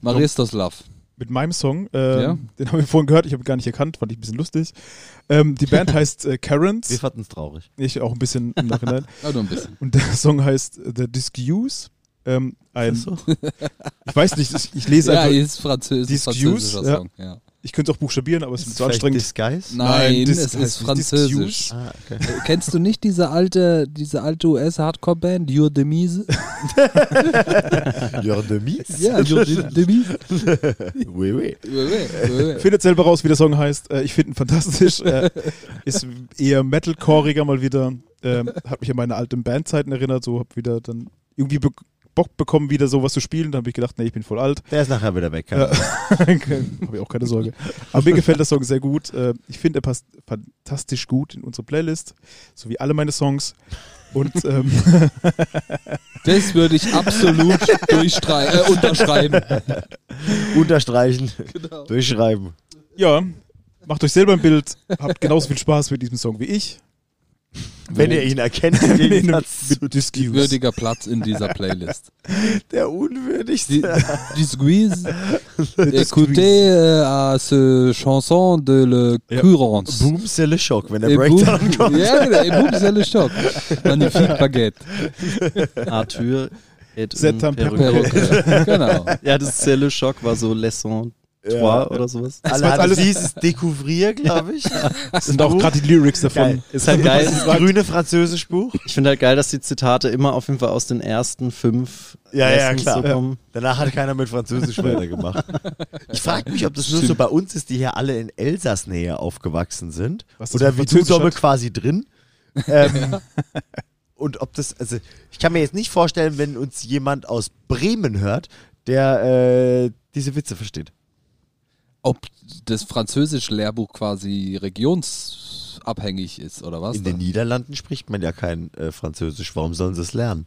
Maristoslav. Mit meinem Song, ähm, Ja. den haben wir vorhin gehört, ich habe ihn gar nicht erkannt, fand ich ein bisschen lustig. Ähm, die Band heißt äh, Wir Karens, fanden es traurig. ich auch ein bisschen im Nachhinein. Ja, nur ein bisschen. Und der Song heißt äh, The Discuse. Ähm, ein, So. ich weiß nicht, ich, ich lese Ja, einfach, ist Französ ist Discuse, französischer ja. Song. Ja. ich könnte es auch buchstabieren, aber es ist zu anstrengend. Disguise? Nein, das es heißt ist französisch. Ah, okay. Kennst du nicht diese alte, diese alte US-Hardcore-Band, Your Demise? Jörn de Mies? Ja, Your De- Demise. Oui, oui. Findet selber raus, wie der Song heißt. Äh, ich finde ihn fantastisch. äh, ist eher Metalcoreiger mal wieder. Ähm, hat mich an meine alten Bandzeiten erinnert. So hab wieder dann irgendwie Bock bekommen, wieder sowas zu spielen. Da habe ich gedacht, nee, ich bin voll alt. Der ist nachher wieder weg. keine Ja. Habe ich auch keine Sorge. Aber mir gefällt der Song sehr gut. Äh, ich finde, er passt fantastisch gut in unsere Playlist. So wie alle meine Songs. Und ähm, Das würde ich absolut äh, unterschreiben. Unterstreichen, Genau. durchschreiben. ja, macht euch selber ein Bild. Habt genauso viel Spaß mit diesem Song wie ich. Wenn ihr ihn erkennt, im Gegensatz zu mit Discuse. Würdiger Platz in dieser Playlist. der unwürdigste. Squeeze. Écoutez euh, à ce chanson de le Ja. Boom, c'est le Schock, wenn der Et Breakdown boum- kommt. Ja. Et boum, c'est le choc. Magnifique Baguette. Arthur et C'est un Perruque. Perruque. genau. Ja, das ist Le Choc war so Lesson 3 Ja. oder sowas. Alle war hatten alles- dieses Découvrir, glaube ich. Das sind auch gerade die Lyrics davon. Geil. Ist halt geil. Das grüne französisch Buch. Ich finde halt geil, dass die Zitate immer auf jeden Fall aus den ersten fünf Ja, ja, klar. so kommen. Danach hat keiner mit Französisch weitergemacht. Ich frage mich, ob das nur so bei uns ist, die hier alle in Elsass-Nähe aufgewachsen sind. Was das Oder wie du Domme quasi drin. Ähm, und ob das, also ich kann mir jetzt nicht vorstellen, wenn uns jemand aus Bremen hört, der äh, diese Witze versteht. Ob das Französisch-Lehrbuch quasi regionsabhängig ist, oder was? In den Niederlanden spricht man ja kein äh, Französisch. Warum sollen sie es lernen?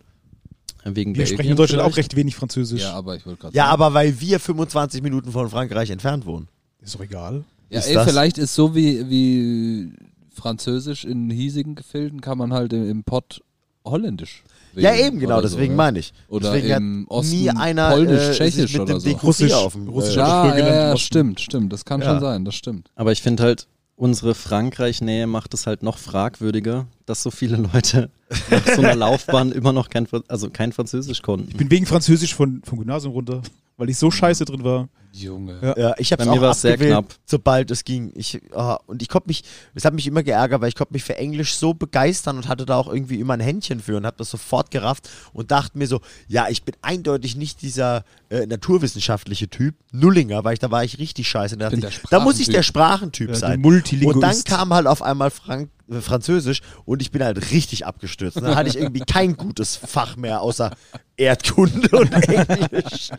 Wegen Wir Belgien sprechen in Deutschland auch vielleicht. recht wenig Französisch. ja, aber ich wollte gerade Ja, sagen. aber weil wir 25 Minuten von Frankreich entfernt wohnen. Ist doch egal. Ja, ist ey, vielleicht ist so wie, wie Französisch in hiesigen Gefilden, kann man halt im, im Pott Holländisch. Ja, wählen eben, genau, oder so, deswegen ja. meine ich. Oder deswegen hat im Osten nie einer Polnisch, äh, sich Tschechisch mit oder dem so. Russisch- auf dem, Russisch äh, Ja, ja, ja, Osten. stimmt, stimmt. Das kann Ja. schon sein, das stimmt. Aber ich finde halt, unsere Frankreich-Nähe macht es halt noch fragwürdiger, dass so viele Leute nach so einer Laufbahn immer noch kein, also kein Französisch konnten. Ich bin wegen Französisch von, vom Gymnasium runter, weil ich so scheiße drin war. Junge. Ja. Ja, ich habe Bei es mir auch war es sehr knapp. sobald es ging. Ich, ah, und ich konnte mich, es hat mich immer geärgert, weil ich konnte mich für Englisch so begeistern und hatte da auch irgendwie immer ein Händchen für und habe das sofort gerafft und dachte mir so, ja, ich bin eindeutig nicht dieser äh, naturwissenschaftliche Typ, Nullinger, weil ich, da war ich richtig scheiße. Da, ich, da muss ich der Ja, Sprachentyp der sein. Multilinguist. Und dann kam halt auf einmal Frank äh, Französisch und ich bin halt richtig abgestürzt. Und dann hatte ich irgendwie kein gutes Fach mehr außer Erdkunde und Englisch.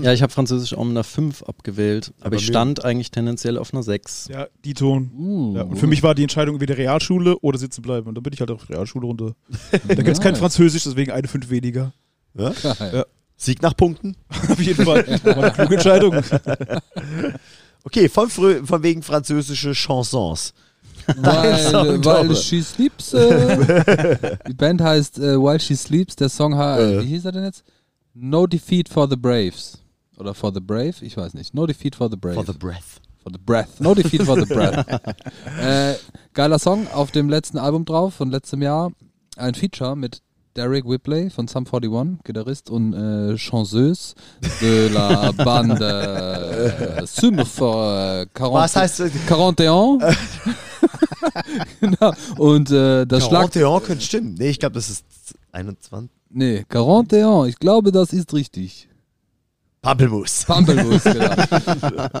Ja, ich habe Französisch auch mit einer 5 abgewählt, aber, Aber ich stand eigentlich tendenziell auf einer 6. Ja, die Ton. Uh, Ja, und für mich war die Entscheidung entweder Realschule oder sitzen bleiben. Und dann bin ich halt auf Realschule runter. Da gibt es kein. Französisch, deswegen eine fünf weniger. Ja? Geil. Sieg nach Punkten. auf jeden Fall. War eine kluge Entscheidung. Okay, von, von wegen französische Chansons. Weil, weil She Sleeps, äh, die Band heißt äh, While She Sleeps, der Song, Äh. wie hieß er denn jetzt? No Defeat for the Braves. Oder For the Brave? Ich weiß nicht. No Defeat for the Brave. For the breath. For the Breath. No Defeat for the Breath. äh, geiler Song auf dem letzten Album drauf von letztem Jahr. Ein Feature mit Derek Whibley von Sum 41, Gitarrist und äh, Chanceuse de la Bande äh, Summe for äh, 40, Was heißt äh, 41. genau. Und äh, das Schlag... 41 könnte stimmen. Nee, ich glaube, das ist 21. Nee, 41. Ich glaube, das ist richtig. Pampelmus. Pampelmus, genau.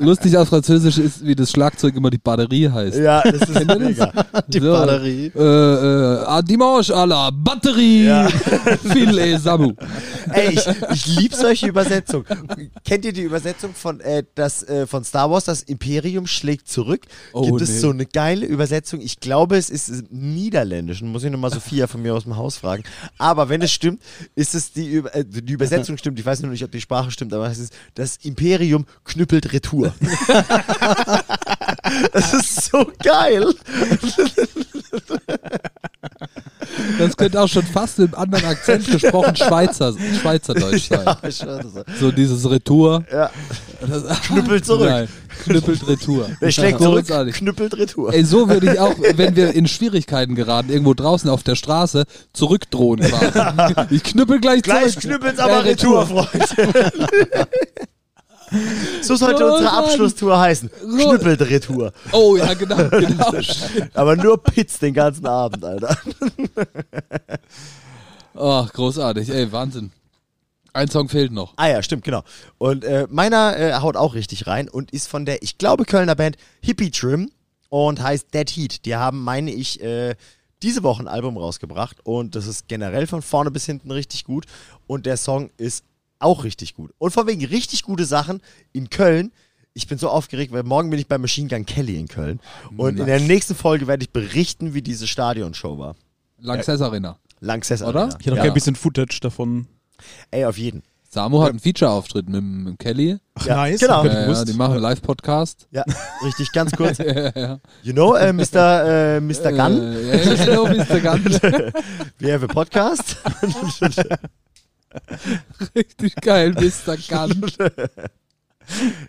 Lustig auf Französisch ist, wie das Schlagzeug immer die Batterie heißt. Ja, das ist mega. Die So, Batterie. Äh, äh, à dimanche à la Batterie. Ja. Phil et Samu. Ey, ich, ich liebe solche Übersetzungen. Kennt ihr die Übersetzung von, äh, das, äh, von Star Wars, das Imperium schlägt zurück? Oh, Gibt es nee. so eine geile Übersetzung? Ich glaube, es ist im Niederländischen. Muss ich nochmal Sophia von mir aus dem Haus fragen. Aber wenn es stimmt, ist es die, Über äh, die Übersetzung stimmt. Ich weiß nur nicht, ob die Sprache stimmt, aber es ist das Imperium knüppelt Retour. das ist so geil. Das könnte auch schon fast im anderen Akzent gesprochen Schweizer, Schweizerdeutsch sein. Ja, ich das. So dieses Retour. Ja. Das, Knüppelt zurück. Nein, knüppelt Retour. Der schlägt zurück, knüppelt Retour. Ey, so würde ich auch, wenn wir in Schwierigkeiten geraten, irgendwo draußen auf der Straße, zurückdrohen quasi. Ich knüppel gleich, Gleich zurück. knüppelt's Ja, aber Retour, Freund. so sollte unsere. Abschlusstour heißen. Knüppelt Retour. Oh ja, genau, genau. Aber nur Pits den ganzen Abend, Alter. Ach, großartig. Ey, Wahnsinn. Ein Song fehlt noch. Ah ja, stimmt, genau. Und äh, meiner äh, haut auch richtig rein und ist von der, ich glaube, Kölner Band Hippie Trim und heißt Dead Heat. Die haben, meine ich, äh, diese Woche ein Album rausgebracht und das ist generell von vorne bis hinten richtig gut und der Song ist auch richtig gut. Und von wegen richtig gute Sachen in Köln. Ich bin so aufgeregt, weil morgen bin ich bei Machine Gun Kelly in Köln. Und in der nächsten Folge werde ich berichten, wie diese Stadionshow war. Lanxess Arena. Langsess Oder? Arena. Ich habe noch Ja. kein bisschen Footage davon. Ey, auf jeden. Samu hat einen Feature-Auftritt mit, dem- mit Kelly. Ach, Ja, nice. genau. Ja, ja, die machen einen Live-Podcast. Ja, richtig, ganz kurz. ja, ja. You know, äh, Mr. Äh, Mr. Gunn, Äh, ja, genau, Mr. Gunn. we have a podcast. Richtig geil, Mr. Gunn.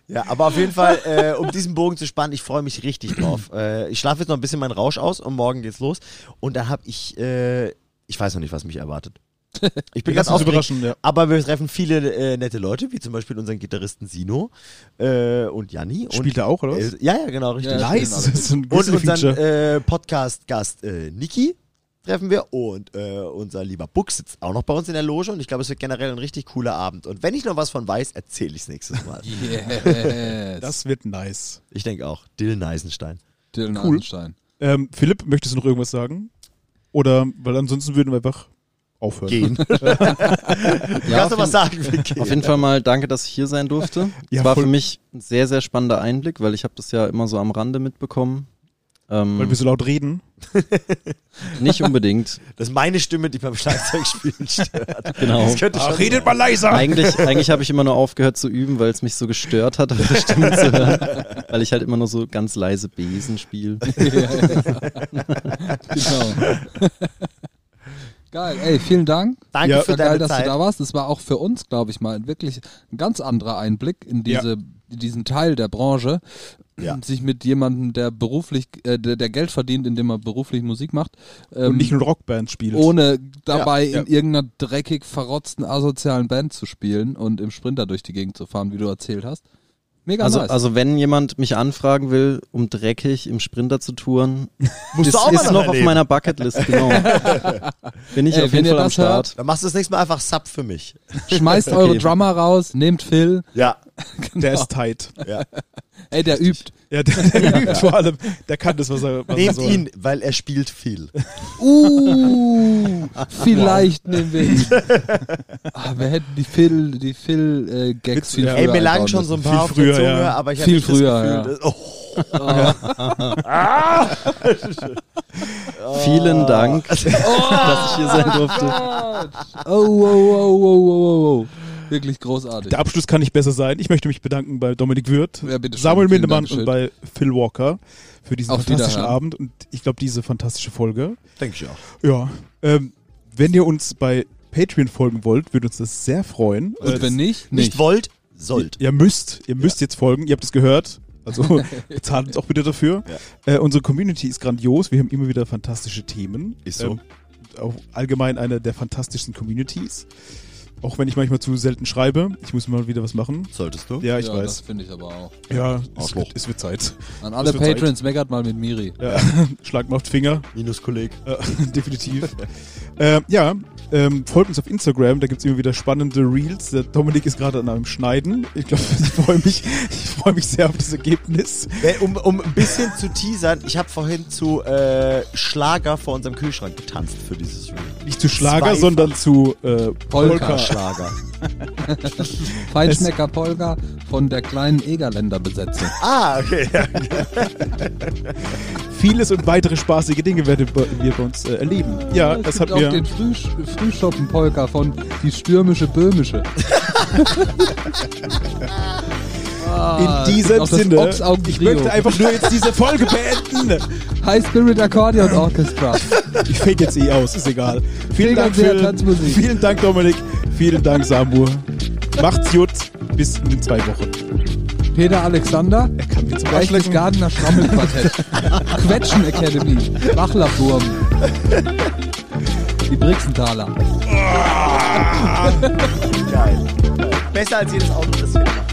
Ja, aber auf jeden Fall, äh, um diesen Bogen zu spannen, ich freue mich richtig drauf. Äh, ich schlafe jetzt noch ein bisschen meinen Rausch aus und morgen geht's los. Und dann habe ich, äh, ich weiß noch nicht, was mich erwartet. Ich bin ganz aufgeregt, ja. aber wir treffen viele äh, nette Leute, wie zum Beispiel unseren Gitarristen Sino äh, und Janni. Und, Spielt er auch, oder was? Ja, ja, genau, richtig. Ja, nice. ein Und unseren äh, Podcast-Gast Niki treffen wir und äh, unser lieber Buck sitzt auch noch bei uns in der Loge und ich glaube, es wird generell ein richtig cooler Abend. Und wenn ich noch was von weiß, erzähle ich es nächstes Mal. Yes. Das wird nice. Ich denke auch. Dylan Eisenstein. Dylan Cool. Eisenstein. Ähm, Philipp, möchtest du noch irgendwas sagen? Oder, weil ansonsten würden wir einfach aufhören. Gehen. du Ja, kannst doch was sagen, wir gehen. Auf jeden Fall mal danke, dass ich hier sein durfte. Es Ja, war voll. für mich ein sehr, sehr spannender Einblick, weil ich habe das ja immer so am Rande mitbekommen. Ähm, Weil wir so laut reden. nicht unbedingt. Das ist meine Stimme, die beim Schlagzeugspielen stört. Genau. Das könnte schon redet mal leiser! Eigentlich, eigentlich habe ich immer nur aufgehört zu üben, weil es mich so gestört hat, eure Stimme zu hören. Weil ich halt immer nur so ganz leise Besen spiele. Genau. Geil, ey, vielen Dank. Danke Ja, für geil, dass Zeit. du da warst. Das war auch für uns, glaube ich mal, wirklich ein ganz anderer Einblick in diese, in diesen Teil der Branche. Ja. Sich mit jemandem, der beruflich, äh, der, der Geld verdient, indem er beruflich Musik macht, ähm, Und nicht nur Rockbands spielt. ohne dabei Ja, ja. in irgendeiner dreckig verrotzten asozialen Band zu spielen und im Sprinter durch die Gegend zu fahren, wie du erzählt hast. Mega Also, nice. also wenn jemand mich anfragen will, um dreckig im Sprinter zu touren, Musst ist, du auch mal ist noch noch auf erleben. meiner Bucketlist, genau. Bin ich Ey, auf wenn jeden ihr Fall am das hört, Start. Dann machst du das nächste Mal einfach Sub für mich. Schmeißt eure Okay. Drummer raus, nehmt Phil. Ja. Der ist tight. ja. Ey, der übt. Ja, der, der übt vor allem. Der kann das, was er, was er Nehmt soll. ihn, weil er spielt viel. Uh, vielleicht nehmen wir ihn. Ah, wir hätten die Phil, die Phil äh, Gags viel Ja. früher Ey, mir lagen schon so ein paar Viel auf der früher, Zunge, ja. aber ich Viel habe nicht früher, das Gefühl, dass, oh, Vielen Dank, dass ich hier sein durfte. Oh, oh, oh, oh, oh, oh, oh. Wirklich großartig. Der Abschluss kann nicht besser sein. Ich möchte mich bedanken bei Dominik Wirth, Ja. Samuel Mindemann und bei Phil Walker für diesen Auf fantastischen. Abend und ich glaube, diese fantastische Folge. denke ich auch. Ja. Ähm, wenn ihr uns bei Patreon folgen wollt, würde uns das sehr freuen. Und Äh, wenn nicht, Nicht nicht. wollt, sollt. Ihr müsst, ihr müsst jetzt folgen, ihr habt es gehört. Also bezahlt uns auch bitte dafür. Äh, unsere Community ist grandios, wir haben immer wieder fantastische Themen. Ist so. Ähm, auch allgemein eine der fantastischsten Communities. Auch wenn ich manchmal zu selten schreibe. Ich muss mal wieder was machen. Solltest du? Ja, ich ja, Das weiß. finde ich aber auch. Ja, es wird, es wird Zeit. An alle Patrons, meckert mal mit Miri. Ja, schlag mal auf die Finger. Minus Kolleg. Ja, definitiv. äh, ja, ähm, folgt uns auf Instagram, da gibt's immer wieder spannende Reels. Der Dominik ist gerade an einem Schneiden. Ich glaube, ich freue mich, ich freue mich sehr auf das Ergebnis. Äh, Um, um ein bisschen zu teasern, ich habe vorhin zu äh, Schlager vor unserem Kühlschrank getanzt für dieses Reel. Nicht zu Schlager, Zweifach. sondern zu äh, Polka. Schlager. Feinschmecker Polga von der kleinen Egerländer Besetzung. ah, okay. Ja. Vieles und weitere spaßige Dinge werden wir bei uns äh, erleben. Ja, es das gibt hat mir. auch den Früh Frühschoppen Polka von die stürmische Böhmische. Ah, In diesem Sinne, ich möchte einfach nur jetzt diese Folge beenden. High Spirit Accordion Orchestra. Ich fake jetzt eh aus, ist egal. Vielen Dank, Phil. Tanzmusik. Vielen Dank, Dominik. Vielen Dank, Samu. Macht's gut. Bis in zwei Wochen. Peter Alexander. Er kann mir zum Reichlich. Gardener Schrammelquartett. Quetschen Academy. Wachlerturm. Die Brixenthaler. Geil. Besser als jedes Auto, das wir machen.